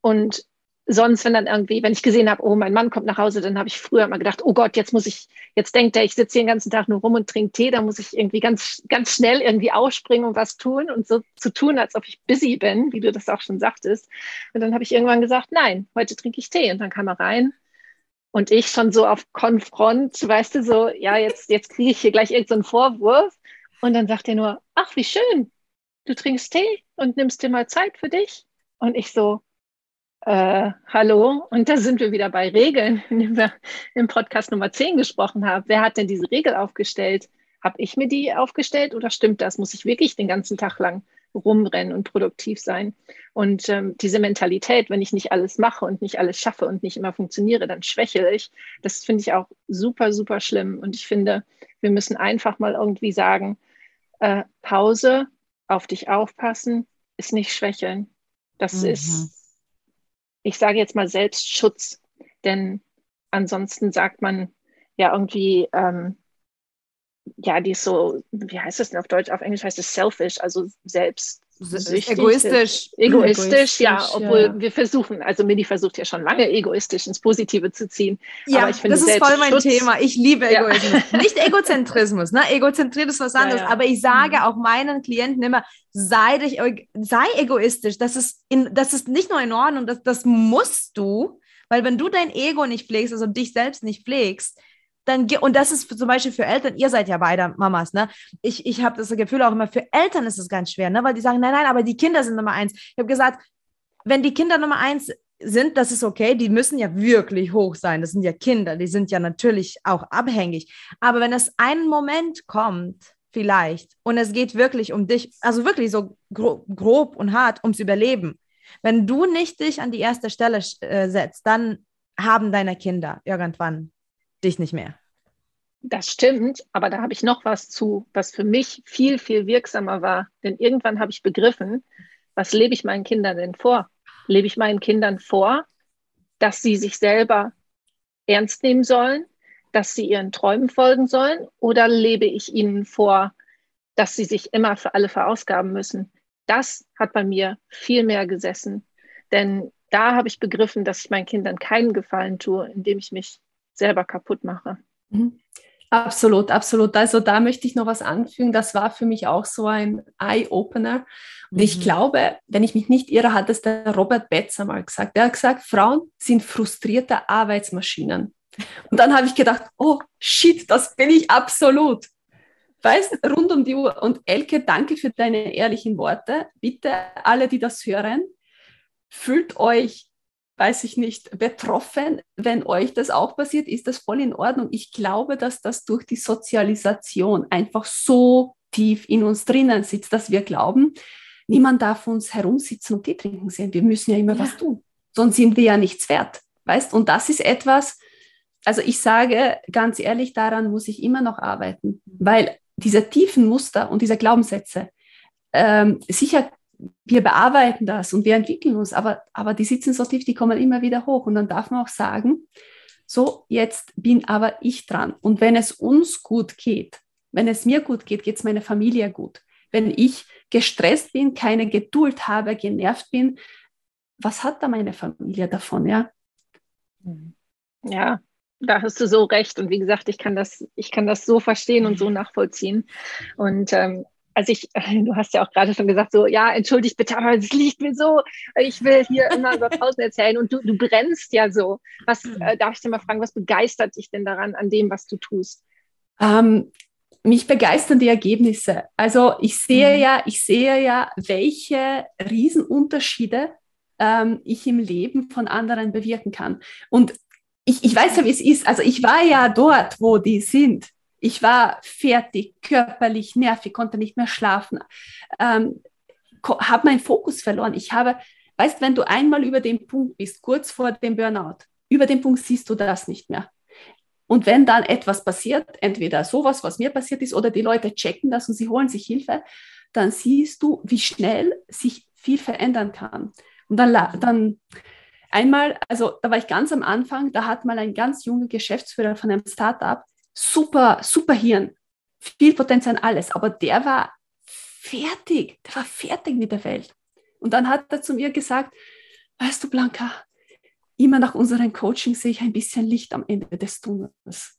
Und sonst, wenn dann irgendwie, wenn ich gesehen habe, oh, mein Mann kommt nach Hause, dann habe ich früher mal gedacht, oh Gott, jetzt muss ich, jetzt denkt er, ich sitze hier den ganzen Tag nur rum und trinke Tee, da muss ich irgendwie ganz, ganz schnell irgendwie ausspringen und was tun und so zu tun, als ob ich busy bin, wie du das auch schon sagtest. Und dann habe ich irgendwann gesagt, nein, heute trinke ich Tee. Und dann kam er rein und ich schon so auf Konfront, weißt du, so, ja, jetzt, jetzt kriege ich hier gleich irgendeinen so Vorwurf. Und dann sagt er nur, ach, wie schön, du trinkst Tee und nimmst dir mal Zeit für dich. Und ich so, äh, hallo, und da sind wir wieder bei Regeln, dem wir im Podcast Nummer 10 gesprochen haben. Wer hat denn diese Regel aufgestellt? Habe ich mir die aufgestellt oder stimmt das? Muss ich wirklich den ganzen Tag lang rumrennen und produktiv sein. Und ähm, diese Mentalität, wenn ich nicht alles mache und nicht alles schaffe und nicht immer funktioniere, dann schwächle ich. Das finde ich auch super, super schlimm. Und ich finde, wir müssen einfach mal irgendwie sagen, äh, Pause, auf dich aufpassen, ist nicht schwächeln. Das mhm. ist, ich sage jetzt mal Selbstschutz. Denn ansonsten sagt man ja irgendwie, ähm, ja, die ist so, wie heißt das denn auf Deutsch? Auf Englisch heißt es selfish, also selbst egoistisch. egoistisch. Egoistisch, ja, obwohl ja. wir versuchen, also Mini versucht ja schon lange egoistisch ins Positive zu ziehen. Ja, aber ich finde, das ist voll mein Thema. Ich liebe Egoismus. Ja. Nicht Egozentrismus, ne? Egozentrismus ist was anderes. Ja, aber ich sage mhm. auch meinen Klienten immer, sei, dich, sei egoistisch. Das ist, in, das ist nicht nur in Ordnung, das, das musst du, weil wenn du dein Ego nicht pflegst, also dich selbst nicht pflegst, dann und das ist zum Beispiel für Eltern, ihr seid ja beide Mamas, ne? Ich, ich habe das Gefühl auch immer, für Eltern ist es ganz schwer, ne? Weil die sagen, nein, nein, aber die Kinder sind Nummer eins. Ich habe gesagt, wenn die Kinder Nummer eins sind, das ist okay, die müssen ja wirklich hoch sein. Das sind ja Kinder, die sind ja natürlich auch abhängig. Aber wenn es einen Moment kommt, vielleicht, und es geht wirklich um dich, also wirklich so grob, und hart ums Überleben, wenn du nicht dich an die erste Stelle äh, setzt, dann haben deine Kinder irgendwann dich nicht mehr. Das stimmt, aber da habe ich noch was zu, was für mich viel, viel wirksamer war. Denn irgendwann habe ich begriffen, was lebe ich meinen Kindern denn vor? Lebe ich meinen Kindern vor, dass sie sich selber ernst nehmen sollen, dass sie ihren Träumen folgen sollen? Oder lebe ich ihnen vor, dass sie sich immer für alle verausgaben müssen? Das hat bei mir viel mehr gesessen. Denn da habe ich begriffen, dass ich meinen Kindern keinen Gefallen tue, indem ich mich selber kaputt mache. Mhm. Absolut, absolut. Also da möchte ich noch was anfügen. Das war für mich auch so ein Eye-Opener. Und mhm. ich glaube, wenn ich mich nicht irre, hat es der Robert Betzer mal gesagt. Er hat gesagt, Frauen sind frustrierte Arbeitsmaschinen. Und dann habe ich gedacht, oh shit, das bin ich absolut. Weißt, rund um die Uhr. Und Elke, danke für deine ehrlichen Worte. Bitte alle, die das hören, fühlt euch weiß ich nicht, betroffen. Wenn euch das auch passiert, ist das voll in Ordnung. Ich glaube, dass das durch die Sozialisation einfach so tief in uns drinnen sitzt, dass wir glauben, niemand darf uns herumsitzen und Tee trinken sehen. Wir müssen ja immer ja. was tun. Sonst sind wir ja nichts wert. Weißt? Und das ist etwas, also ich sage ganz ehrlich, daran muss ich immer noch arbeiten, weil diese tiefen Muster und diese Glaubenssätze, ähm, sicher wir bearbeiten das und wir entwickeln uns, aber, aber die sitzen so tief, die kommen immer wieder hoch. Und dann darf man auch sagen, so, jetzt bin aber ich dran. Und wenn es uns gut geht, wenn es mir gut geht, geht es meiner Familie gut. Wenn ich gestresst bin, keine Geduld habe, genervt bin, was hat da meine Familie davon, ja? Ja, da hast du so recht. Und wie gesagt, ich kann das, ich kann das so verstehen und so nachvollziehen. Und ähm, also ich, du hast ja auch gerade schon gesagt, so, ja, entschuldigt bitte, aber es liegt mir so, ich will hier immer über Pausen erzählen und du, du brennst ja so. Was, mhm. äh, darf ich dir mal fragen, was begeistert dich denn daran, an dem, was du tust? Ähm, mich begeistern die Ergebnisse. Also ich sehe mhm. ja, ich sehe ja, welche Riesenunterschiede ähm, ich im Leben von anderen bewirken kann. Und ich, ich weiß ja, wie es ist. Also ich war ja dort, wo die sind. Ich war fertig, körperlich, nervig, konnte nicht mehr schlafen, ähm, habe meinen Fokus verloren. Ich habe, weißt, wenn du einmal über den Punkt bist, kurz vor dem Burnout, über den Punkt siehst du das nicht mehr. Und wenn dann etwas passiert, entweder sowas, was mir passiert ist, oder die Leute checken das und sie holen sich Hilfe, dann siehst du, wie schnell sich viel verändern kann. Und dann, dann einmal, also da war ich ganz am Anfang, da hat mal ein ganz junger Geschäftsführer von einem Startup super, super Hirn, viel Potenzial, alles, aber der war fertig, der war fertig mit der Welt. Und dann hat er zu mir gesagt, weißt du, Blanca, immer nach unseren Coaching sehe ich ein bisschen Licht am Ende des Tunnels.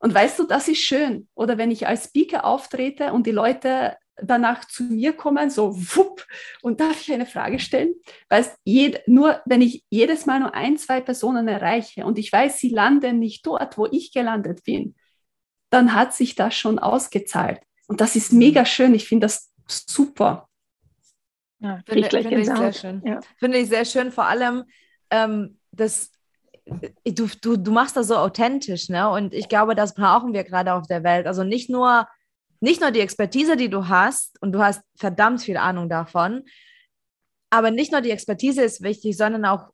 Und weißt du, das ist schön. Oder wenn ich als Speaker auftrete und die Leute danach zu mir kommen, so wupp, und darf ich eine Frage stellen? Weißt, jed, nur wenn ich jedes Mal nur ein, zwei Personen erreiche und ich weiß, sie landen nicht dort, wo ich gelandet bin, dann hat sich das schon ausgezahlt. Und das ist mega schön. Ich finde das super. Ja, finde, finde ich sehr schön. Ja. Finde ich sehr schön, vor allem, ähm, das, äh, du, du, du machst das so authentisch, ne? Und ich glaube, das brauchen wir gerade auf der Welt. Also nicht nur nicht nur die Expertise, die du hast, und du hast verdammt viel Ahnung davon, aber nicht nur die Expertise ist wichtig, sondern auch,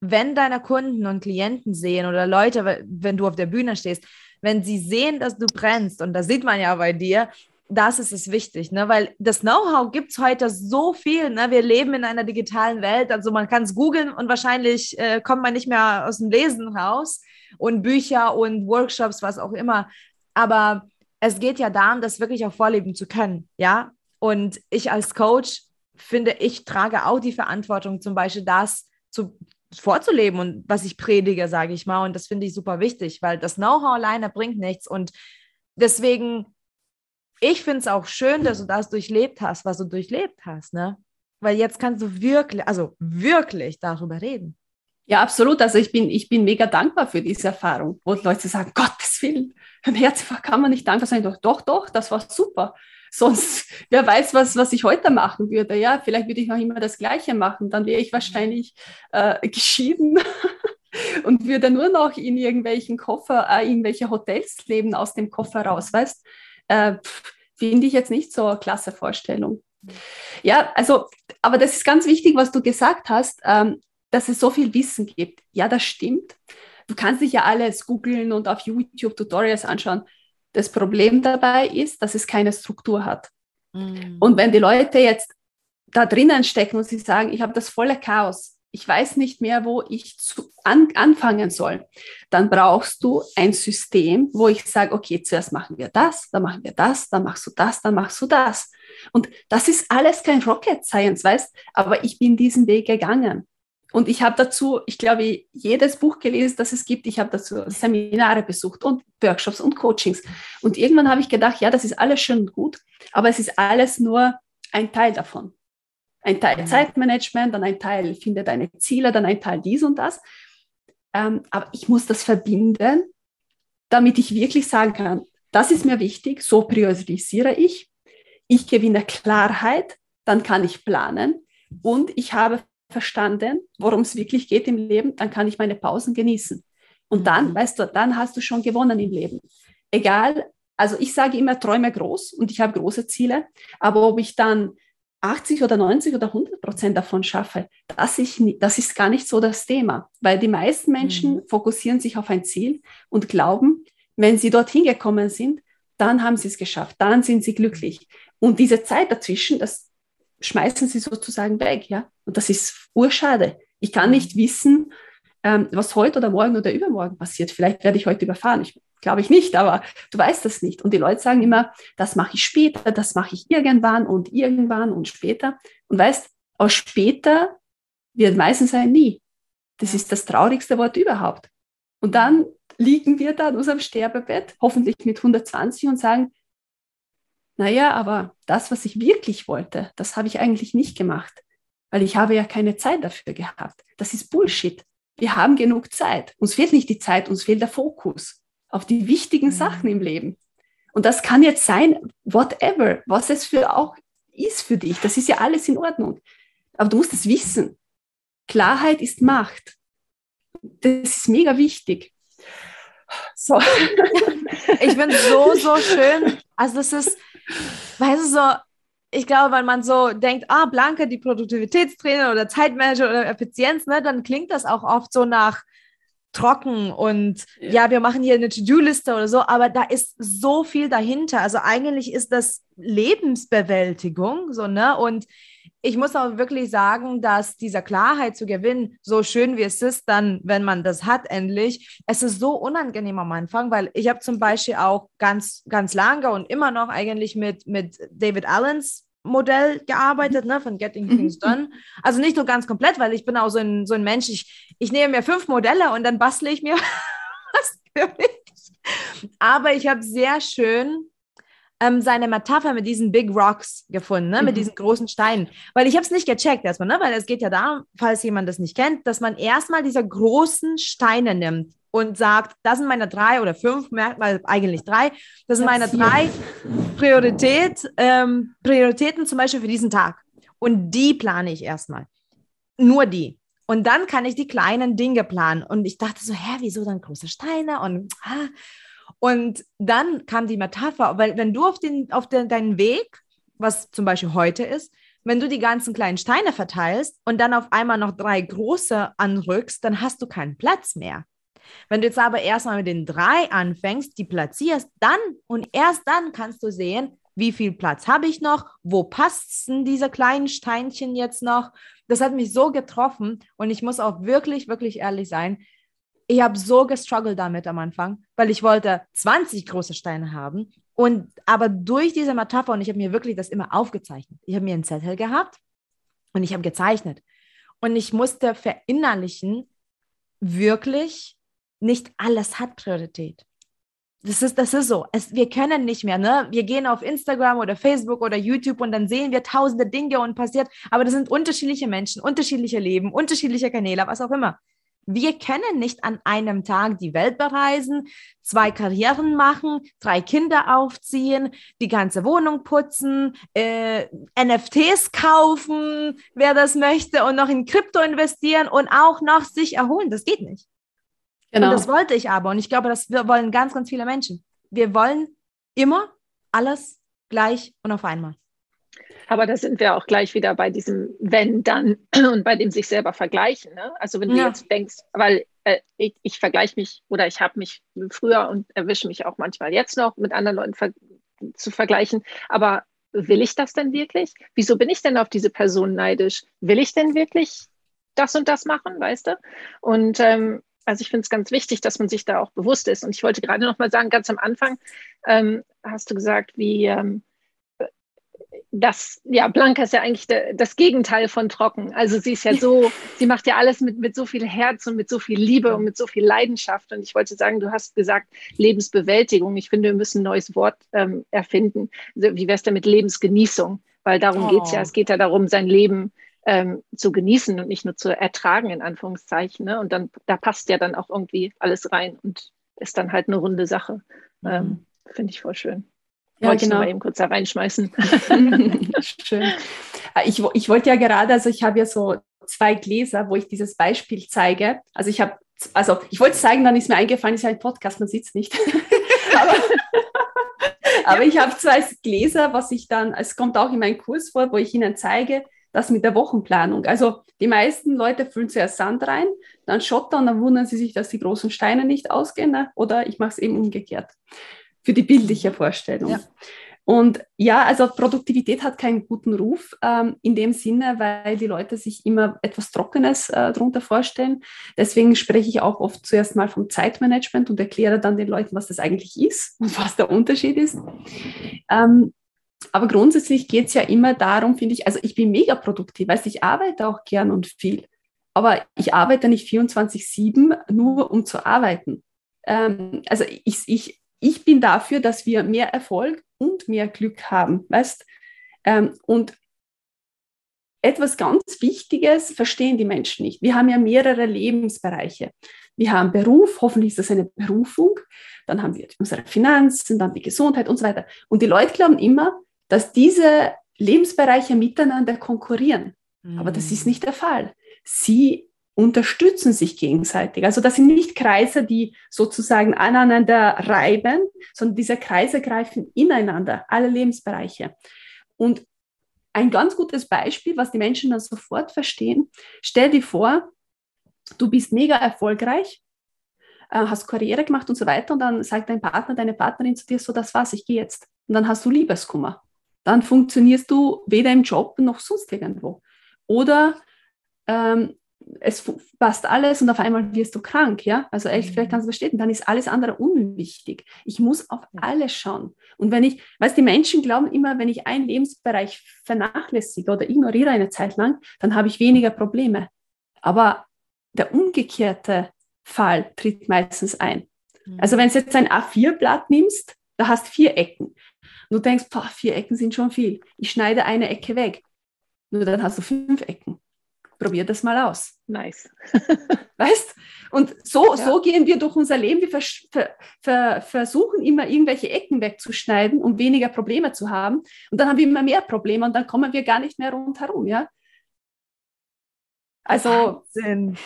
wenn deine Kunden und Klienten sehen oder Leute, wenn du auf der Bühne stehst, wenn sie sehen, dass du brennst, und das sieht man ja bei dir, das ist es wichtig, ne? weil das Know-how gibt es heute so viel. Ne? Wir leben in einer digitalen Welt, also man kann es googeln und wahrscheinlich äh, kommt man nicht mehr aus dem Lesen raus und Bücher und Workshops, was auch immer. Aber es geht ja darum, das wirklich auch vorleben zu können, ja. Und ich als Coach finde, ich trage auch die Verantwortung, zum Beispiel das zu, vorzuleben und was ich predige, sage ich mal. Und das finde ich super wichtig, weil das Know-how alleine bringt nichts. Und deswegen ich finde es auch schön, dass du das durchlebt hast, was du durchlebt hast, ne? Weil jetzt kannst du wirklich, also wirklich darüber reden. Ja, absolut. Also ich bin, ich bin mega dankbar für diese Erfahrung, wo Leute sagen, Gottes Willen, ein Herz kann man nicht dankbar sein. Doch, doch, doch, das war super. Sonst, wer weiß, was, was ich heute machen würde. Ja, vielleicht würde ich noch immer das Gleiche machen. Dann wäre ich wahrscheinlich äh, geschieden und würde nur noch in irgendwelchen Koffer, äh, irgendwelche Hotels leben aus dem Koffer raus, weißt? äh, finde ich jetzt nicht so eine klasse Vorstellung. Ja, also, aber das ist ganz wichtig, was du gesagt hast, ähm, dass es so viel Wissen gibt. Ja, das stimmt. Du kannst dich ja alles googeln und auf YouTube Tutorials anschauen. Das Problem dabei ist, dass es keine Struktur hat. Mhm. Und wenn die Leute jetzt da drinnen stecken und sie sagen, ich habe das volle Chaos, ich weiß nicht mehr, wo ich zu, an, anfangen soll, dann brauchst du ein System, wo ich sage, okay, zuerst machen wir das, dann machen wir das, dann machst du das, dann machst du das. Und das ist alles kein Rocket Science, weißt, aber ich bin diesen Weg gegangen. Und ich habe dazu, ich glaube, jedes Buch gelesen, das es gibt. Ich habe dazu Seminare besucht und Workshops und Coachings. Und irgendwann habe ich gedacht, ja, das ist alles schön und gut, aber es ist alles nur ein Teil davon. Ein Teil Zeitmanagement, dann ein Teil finde deine Ziele, dann ein Teil dies und das. Ähm, aber ich muss das verbinden, damit ich wirklich sagen kann, das ist mir wichtig, so priorisiere ich. Ich gewinne Klarheit, dann kann ich planen und ich habe verstanden, worum es wirklich geht im Leben, dann kann ich meine Pausen genießen. Und dann, mhm. weißt du, dann hast du schon gewonnen im Leben. Egal, also ich sage immer, träume groß und ich habe große Ziele, aber ob ich dann 80 oder 90 oder 100 Prozent davon schaffe, das ist, das ist gar nicht so das Thema, weil die meisten Menschen mhm. fokussieren sich auf ein Ziel und glauben, wenn sie dorthin gekommen sind, dann haben sie es geschafft, dann sind sie glücklich. Und diese Zeit dazwischen, das schmeißen sie sozusagen weg, ja. Und das ist urschade. Ich kann nicht wissen, ähm, was heute oder morgen oder übermorgen passiert. Vielleicht werde ich heute überfahren. Ich Glaube ich nicht, aber du weißt das nicht. Und die Leute sagen immer, das mache ich später, das mache ich irgendwann und irgendwann und später. Und weißt, aus später wird meistens ein nie. Das ist das traurigste Wort überhaupt. Und dann liegen wir da an unserem Sterbebett, hoffentlich mit 120 und sagen, naja, aber das, was ich wirklich wollte, das habe ich eigentlich nicht gemacht, weil ich habe ja keine Zeit dafür gehabt. Das ist Bullshit. Wir haben genug Zeit. Uns fehlt nicht die Zeit, uns fehlt der Fokus auf die wichtigen mhm. Sachen im Leben. Und das kann jetzt sein, whatever, was es für auch ist für dich. Das ist ja alles in Ordnung. Aber du musst es wissen. Klarheit ist Macht. Das ist mega wichtig. So. ich finde es so, so schön. Also das ist, weißt du, so, ich glaube, wenn man so denkt, ah, Blanke, die Produktivitätstrainer oder Zeitmanager oder Effizienz, ne, dann klingt das auch oft so nach, trocken und ja. ja, wir machen hier eine To-Do-Liste oder so, aber da ist so viel dahinter. Also eigentlich ist das Lebensbewältigung, so, ne? Und ich muss auch wirklich sagen, dass dieser Klarheit zu gewinnen, so schön wie es ist, dann, wenn man das hat, endlich, es ist so unangenehm am Anfang, weil ich habe zum Beispiel auch ganz, ganz lange und immer noch eigentlich mit, mit David Allens Modell gearbeitet, ne, von Getting mhm. Things Done. Also nicht nur ganz komplett, weil ich bin auch so ein, so ein Mensch, ich, ich nehme mir fünf Modelle und dann bastle ich mir was für mich. Aber ich habe sehr schön ähm, seine Metapher mit diesen Big Rocks gefunden, ne? mit mhm. diesen großen Steinen. Weil ich habe es nicht gecheckt erstmal, ne? weil es geht ja darum, falls jemand das nicht kennt, dass man erstmal diese großen Steine nimmt und sagt, das sind meine drei oder fünf Merkmale, eigentlich drei, das sind meine drei Priorität, ähm, Prioritäten zum Beispiel für diesen Tag. Und die plane ich erstmal. Nur die. Und dann kann ich die kleinen Dinge planen. Und ich dachte so, hä, wieso dann große Steine? Und, ah. Und dann kam die Metapher, weil wenn du auf, den, auf den, deinen Weg, was zum Beispiel heute ist, wenn du die ganzen kleinen Steine verteilst und dann auf einmal noch drei große anrückst, dann hast du keinen Platz mehr. Wenn du jetzt aber erstmal mit den drei anfängst, die platzierst, dann und erst dann kannst du sehen, wie viel Platz habe ich noch, wo passen diese kleinen Steinchen jetzt noch. Das hat mich so getroffen und ich muss auch wirklich, wirklich ehrlich sein, ich habe so gestruggelt damit am Anfang, weil ich wollte 20 große Steine haben. Und aber durch diese Metapher, und ich habe mir wirklich das immer aufgezeichnet. Ich habe mir einen Zettel gehabt und ich habe gezeichnet. Und ich musste verinnerlichen, wirklich, nicht alles hat Priorität. Das ist, das ist so. Es, wir können nicht mehr, ne? Wir gehen auf Instagram oder Facebook oder YouTube und dann sehen wir tausende Dinge und passiert, aber das sind unterschiedliche Menschen, unterschiedliche Leben, unterschiedliche Kanäle, was auch immer. Wir können nicht an einem Tag die Welt bereisen, zwei Karrieren machen, drei Kinder aufziehen, die ganze Wohnung putzen, äh, NFTs kaufen, wer das möchte, und noch in Krypto investieren und auch noch sich erholen. Das geht nicht. Genau. Und das wollte ich aber. Und ich glaube, das wollen ganz, ganz viele Menschen. Wir wollen immer alles gleich und auf einmal. Aber da sind wir auch gleich wieder bei diesem Wenn, dann und bei dem sich selber vergleichen. Ne? Also wenn du ja. jetzt denkst, weil äh, ich, ich vergleiche mich oder ich habe mich früher und erwische mich auch manchmal jetzt noch mit anderen Leuten ver zu vergleichen. Aber will ich das denn wirklich? Wieso bin ich denn auf diese Person neidisch? Will ich denn wirklich das und das machen, weißt du? Und ähm, also ich finde es ganz wichtig, dass man sich da auch bewusst ist. Und ich wollte gerade noch mal sagen, ganz am Anfang ähm, hast du gesagt, wie ähm, das, ja, Blanca ist ja eigentlich de, das Gegenteil von trocken. Also sie ist ja so, sie macht ja alles mit, mit so viel Herz und mit so viel Liebe und mit so viel Leidenschaft. Und ich wollte sagen, du hast gesagt, Lebensbewältigung. Ich finde, wir müssen ein neues Wort ähm, erfinden. Also, wie wär's denn mit Lebensgenießung? Weil darum oh. geht's ja. Es geht ja darum, sein Leben ähm, zu genießen und nicht nur zu ertragen, in Anführungszeichen. Ne? Und dann, da passt ja dann auch irgendwie alles rein und ist dann halt eine runde Sache. Mhm. Ähm, finde ich voll schön. Ja, wollte genau. ich mal eben kurz da reinschmeißen. Schön. Ah, ich, ich wollte ja gerade, also ich habe ja so zwei Gläser, wo ich dieses Beispiel zeige. Also ich habe, also ich wollte es zeigen, dann ist mir eingefallen, ist ja ein Podcast, man sieht es nicht. aber, aber ich habe zwei Gläser, was ich dann, es kommt auch in meinen Kurs vor, wo ich Ihnen zeige, das mit der Wochenplanung. Also die meisten Leute füllen zuerst Sand rein, dann Schotter und dann wundern sie sich, dass die großen Steine nicht ausgehen. Ne? Oder ich mache es eben umgekehrt für die bildliche Vorstellung. Ja. Und ja, also Produktivität hat keinen guten Ruf ähm, in dem Sinne, weil die Leute sich immer etwas Trockenes äh, darunter vorstellen. Deswegen spreche ich auch oft zuerst mal vom Zeitmanagement und erkläre dann den Leuten, was das eigentlich ist und was der Unterschied ist. Ähm, aber grundsätzlich geht es ja immer darum, finde ich, also ich bin mega produktiv, weißt ich arbeite auch gern und viel, aber ich arbeite nicht 24-7 nur um zu arbeiten. Ähm, also ich, ich ich bin dafür, dass wir mehr Erfolg und mehr Glück haben, weißt? Ähm, und etwas ganz Wichtiges verstehen die Menschen nicht. Wir haben ja mehrere Lebensbereiche. Wir haben Beruf, hoffentlich ist das eine Berufung, dann haben wir unsere Finanzen, dann die Gesundheit und so weiter. Und die Leute glauben immer, dass diese Lebensbereiche miteinander konkurrieren. Mhm. Aber das ist mhm. nicht der Fall. Sie unterstützen sich gegenseitig. Also das sind nicht Kreise, die sozusagen aneinander reiben, sondern diese Kreise greifen ineinander, alle Lebensbereiche. Und ein ganz gutes Beispiel, was die Menschen dann sofort verstehen, stell dir vor, du bist mega erfolgreich, äh, hast Karriere gemacht und so weiter und dann sagt dein Partner, deine Partnerin zu dir so, das war's, ich gehe jetzt. Und dann hast du Liebeskummer. Dann funktionierst du weder im Job noch sonst irgendwo. Oder ähm, es passt alles und auf einmal wirst du krank, ja? Also echt, vielleicht mhm. kannst du verstehen, dann ist alles andere unwichtig. Ich muss auf alles schauen. Und wenn ich, weißt die Menschen glauben immer, wenn ich einen Lebensbereich vernachlässige oder ignoriere eine Zeit lang, dann habe ich weniger Probleme. Aber der umgekehrte Fall tritt meistens ein. Mhm. Also wenn du jetzt ein A4-Blatt nimmst, da hast vier Ecken. Und du denkst, boah, vier Ecken sind schon viel. Ich schneide eine Ecke weg. Nur dann hast du fünf Ecken probier das mal aus. Nice. weißt? Und so, ja. so gehen wir durch unser Leben. Wir vers ver ver versuchen immer irgendwelche Ecken wegzuschneiden, um weniger Probleme zu haben. Und dann haben wir immer mehr Probleme und dann kommen wir gar nicht mehr rundherum, ja? Also. Wahnsinn.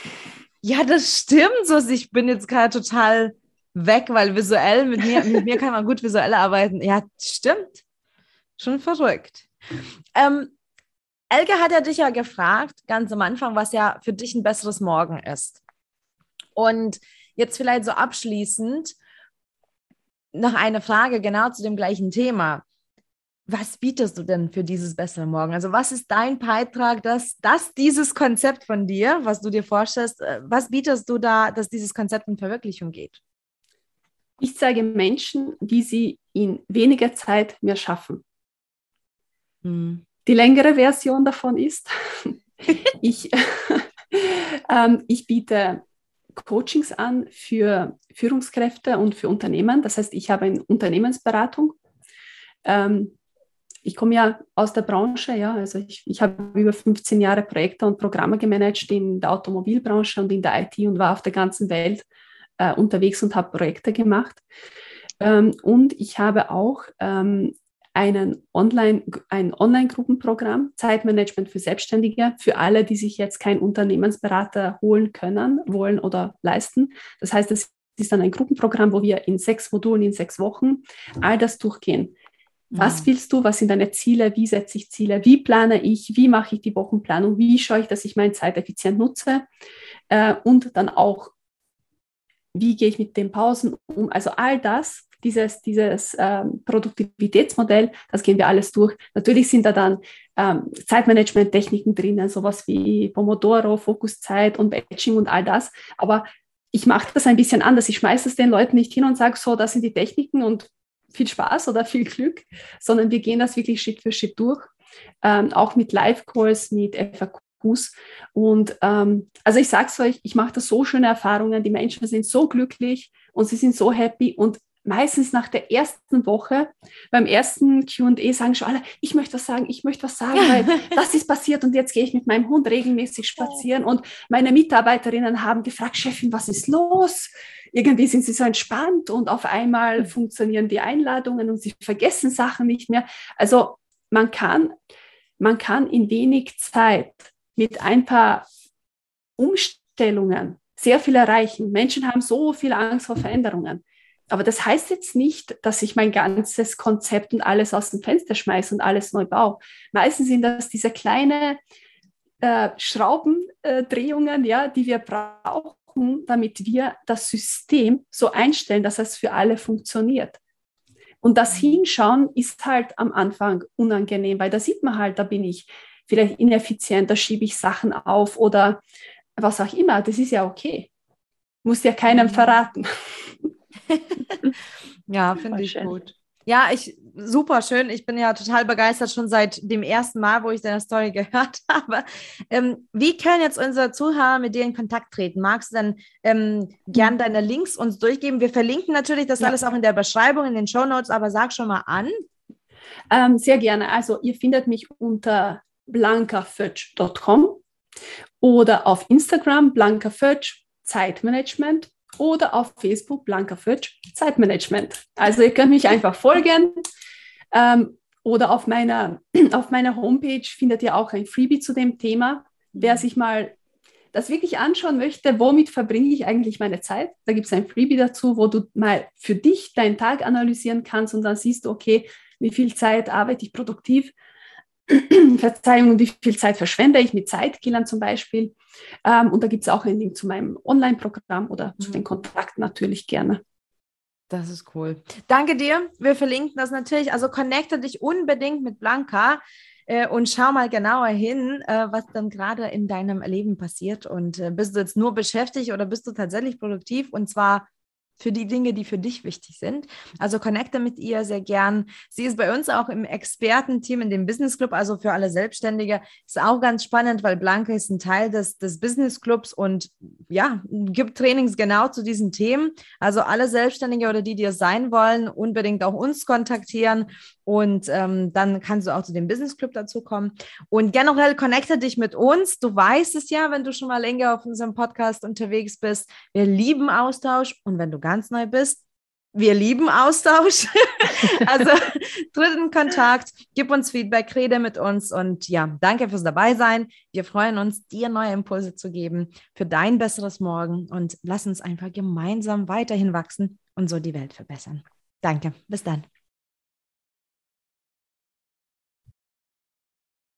Ja, das stimmt so. Ich bin jetzt gerade total weg, weil visuell, mit mir, mit mir kann man gut visuell arbeiten. Ja, stimmt. Schon verrückt. Ähm, Elke hat ja dich ja gefragt, ganz am Anfang, was ja für dich ein besseres Morgen ist. Und jetzt vielleicht so abschließend noch eine Frage genau zu dem gleichen Thema. Was bietest du denn für dieses bessere Morgen? Also was ist dein Beitrag, dass, dass dieses Konzept von dir, was du dir vorstellst, äh, was bietest du da, dass dieses Konzept in Verwirklichung geht? Ich zeige Menschen, wie sie in weniger Zeit mehr schaffen. Hm. Die längere Version davon ist, ich, ähm, ich biete Coachings an für Führungskräfte und für Unternehmen. Das heißt, ich habe eine Unternehmensberatung. Ähm, ich komme ja aus der Branche, ja, also ich, ich habe über 15 Jahre Projekte und Programme gemanagt in der Automobilbranche und in der IT und war auf der ganzen Welt äh, unterwegs und habe Projekte gemacht. Ähm, und ich habe auch ähm, einen Online, ein Online-Gruppenprogramm, Zeitmanagement für Selbstständige, für alle, die sich jetzt keinen Unternehmensberater holen können, wollen oder leisten. Das heißt, es ist dann ein Gruppenprogramm, wo wir in sechs Modulen, in sechs Wochen all das durchgehen. Was mhm. willst du? Was sind deine Ziele? Wie setze ich Ziele? Wie plane ich? Wie mache ich die Wochenplanung? Wie schaue ich, dass ich meine Zeit effizient nutze? Äh, und dann auch, wie gehe ich mit den Pausen um? Also all das dieses, dieses ähm, Produktivitätsmodell, das gehen wir alles durch. Natürlich sind da dann ähm, Zeitmanagement-Techniken drinnen, sowas wie Pomodoro, Fokuszeit und Batching und all das. Aber ich mache das ein bisschen anders. Ich schmeiße es den Leuten nicht hin und sage, so, das sind die Techniken und viel Spaß oder viel Glück, sondern wir gehen das wirklich Schritt für Schritt durch. Ähm, auch mit Live-Calls, mit FAQs. Und ähm, also ich sage es euch, ich mache da so schöne Erfahrungen. Die Menschen sind so glücklich und sie sind so happy. Und meistens nach der ersten Woche, beim ersten QA sagen schon alle, ich möchte was sagen, ich möchte was sagen, weil das ist passiert und jetzt gehe ich mit meinem Hund regelmäßig spazieren und meine Mitarbeiterinnen haben gefragt, Chefin, was ist los? Irgendwie sind sie so entspannt und auf einmal mhm. funktionieren die Einladungen und sie vergessen Sachen nicht mehr. Also man kann, man kann in wenig Zeit mit ein paar Umstellungen sehr viel erreichen. Menschen haben so viel Angst vor Veränderungen. Aber das heißt jetzt nicht, dass ich mein ganzes Konzept und alles aus dem Fenster schmeiße und alles neu baue. Meistens sind das diese kleine äh, Schraubendrehungen, äh, ja, die wir brauchen, damit wir das System so einstellen, dass es für alle funktioniert. Und das. Hinschauen ist halt am Anfang unangenehm, weil da sieht man halt, da bin ich vielleicht ineffizient, da schiebe ich Sachen auf oder was auch immer. Das ist ja okay. Muss ja keinem mhm. verraten. ja, finde ich schön. gut. Ja, ich super schön. Ich bin ja total begeistert schon seit dem ersten Mal, wo ich deine Story gehört habe. Ähm, wie können jetzt unsere Zuhörer mit dir in Kontakt treten? Magst du dann ähm, gern deine Links uns durchgeben? Wir verlinken natürlich das ja. alles auch in der Beschreibung, in den Show Notes, aber sag schon mal an. Ähm, sehr gerne. Also ihr findet mich unter blankafötsch.com oder auf Instagram blankafötsch Zeitmanagement oder auf Facebook Blanca Fötsch Zeitmanagement. Also ihr könnt mich einfach folgen ähm, oder auf meiner, auf meiner Homepage findet ihr auch ein Freebie zu dem Thema. Wer sich mal das wirklich anschauen möchte, womit verbringe ich eigentlich meine Zeit, da gibt es ein Freebie dazu, wo du mal für dich deinen Tag analysieren kannst und dann siehst du, okay, wie viel Zeit arbeite ich produktiv Verzeihung, wie viel Zeit verschwende ich mit Zeitkillern zum Beispiel. Ähm, und da gibt es auch einen Link zu meinem Online-Programm oder mhm. zu den Kontakten natürlich gerne. Das ist cool. Danke dir. Wir verlinken das natürlich. Also connecte dich unbedingt mit Blanca äh, und schau mal genauer hin, äh, was dann gerade in deinem Leben passiert. Und äh, bist du jetzt nur beschäftigt oder bist du tatsächlich produktiv? Und zwar für die Dinge, die für dich wichtig sind. Also connecte mit ihr sehr gern. Sie ist bei uns auch im Expertenteam in dem Business Club, also für alle Selbstständige. Ist auch ganz spannend, weil Blanca ist ein Teil des, des Business Clubs und ja, gibt Trainings genau zu diesen Themen. Also alle Selbstständige oder die, die es sein wollen, unbedingt auch uns kontaktieren und ähm, dann kannst du auch zu dem Business Club dazu kommen. Und generell connecte dich mit uns. Du weißt es ja, wenn du schon mal länger auf unserem Podcast unterwegs bist. Wir lieben Austausch. Und wenn du ganz neu bist, wir lieben Austausch. also tritt in Kontakt, gib uns Feedback, rede mit uns und ja, danke fürs Dabeisein. Wir freuen uns, dir neue Impulse zu geben für dein besseres Morgen und lass uns einfach gemeinsam weiterhin wachsen und so die Welt verbessern. Danke, bis dann.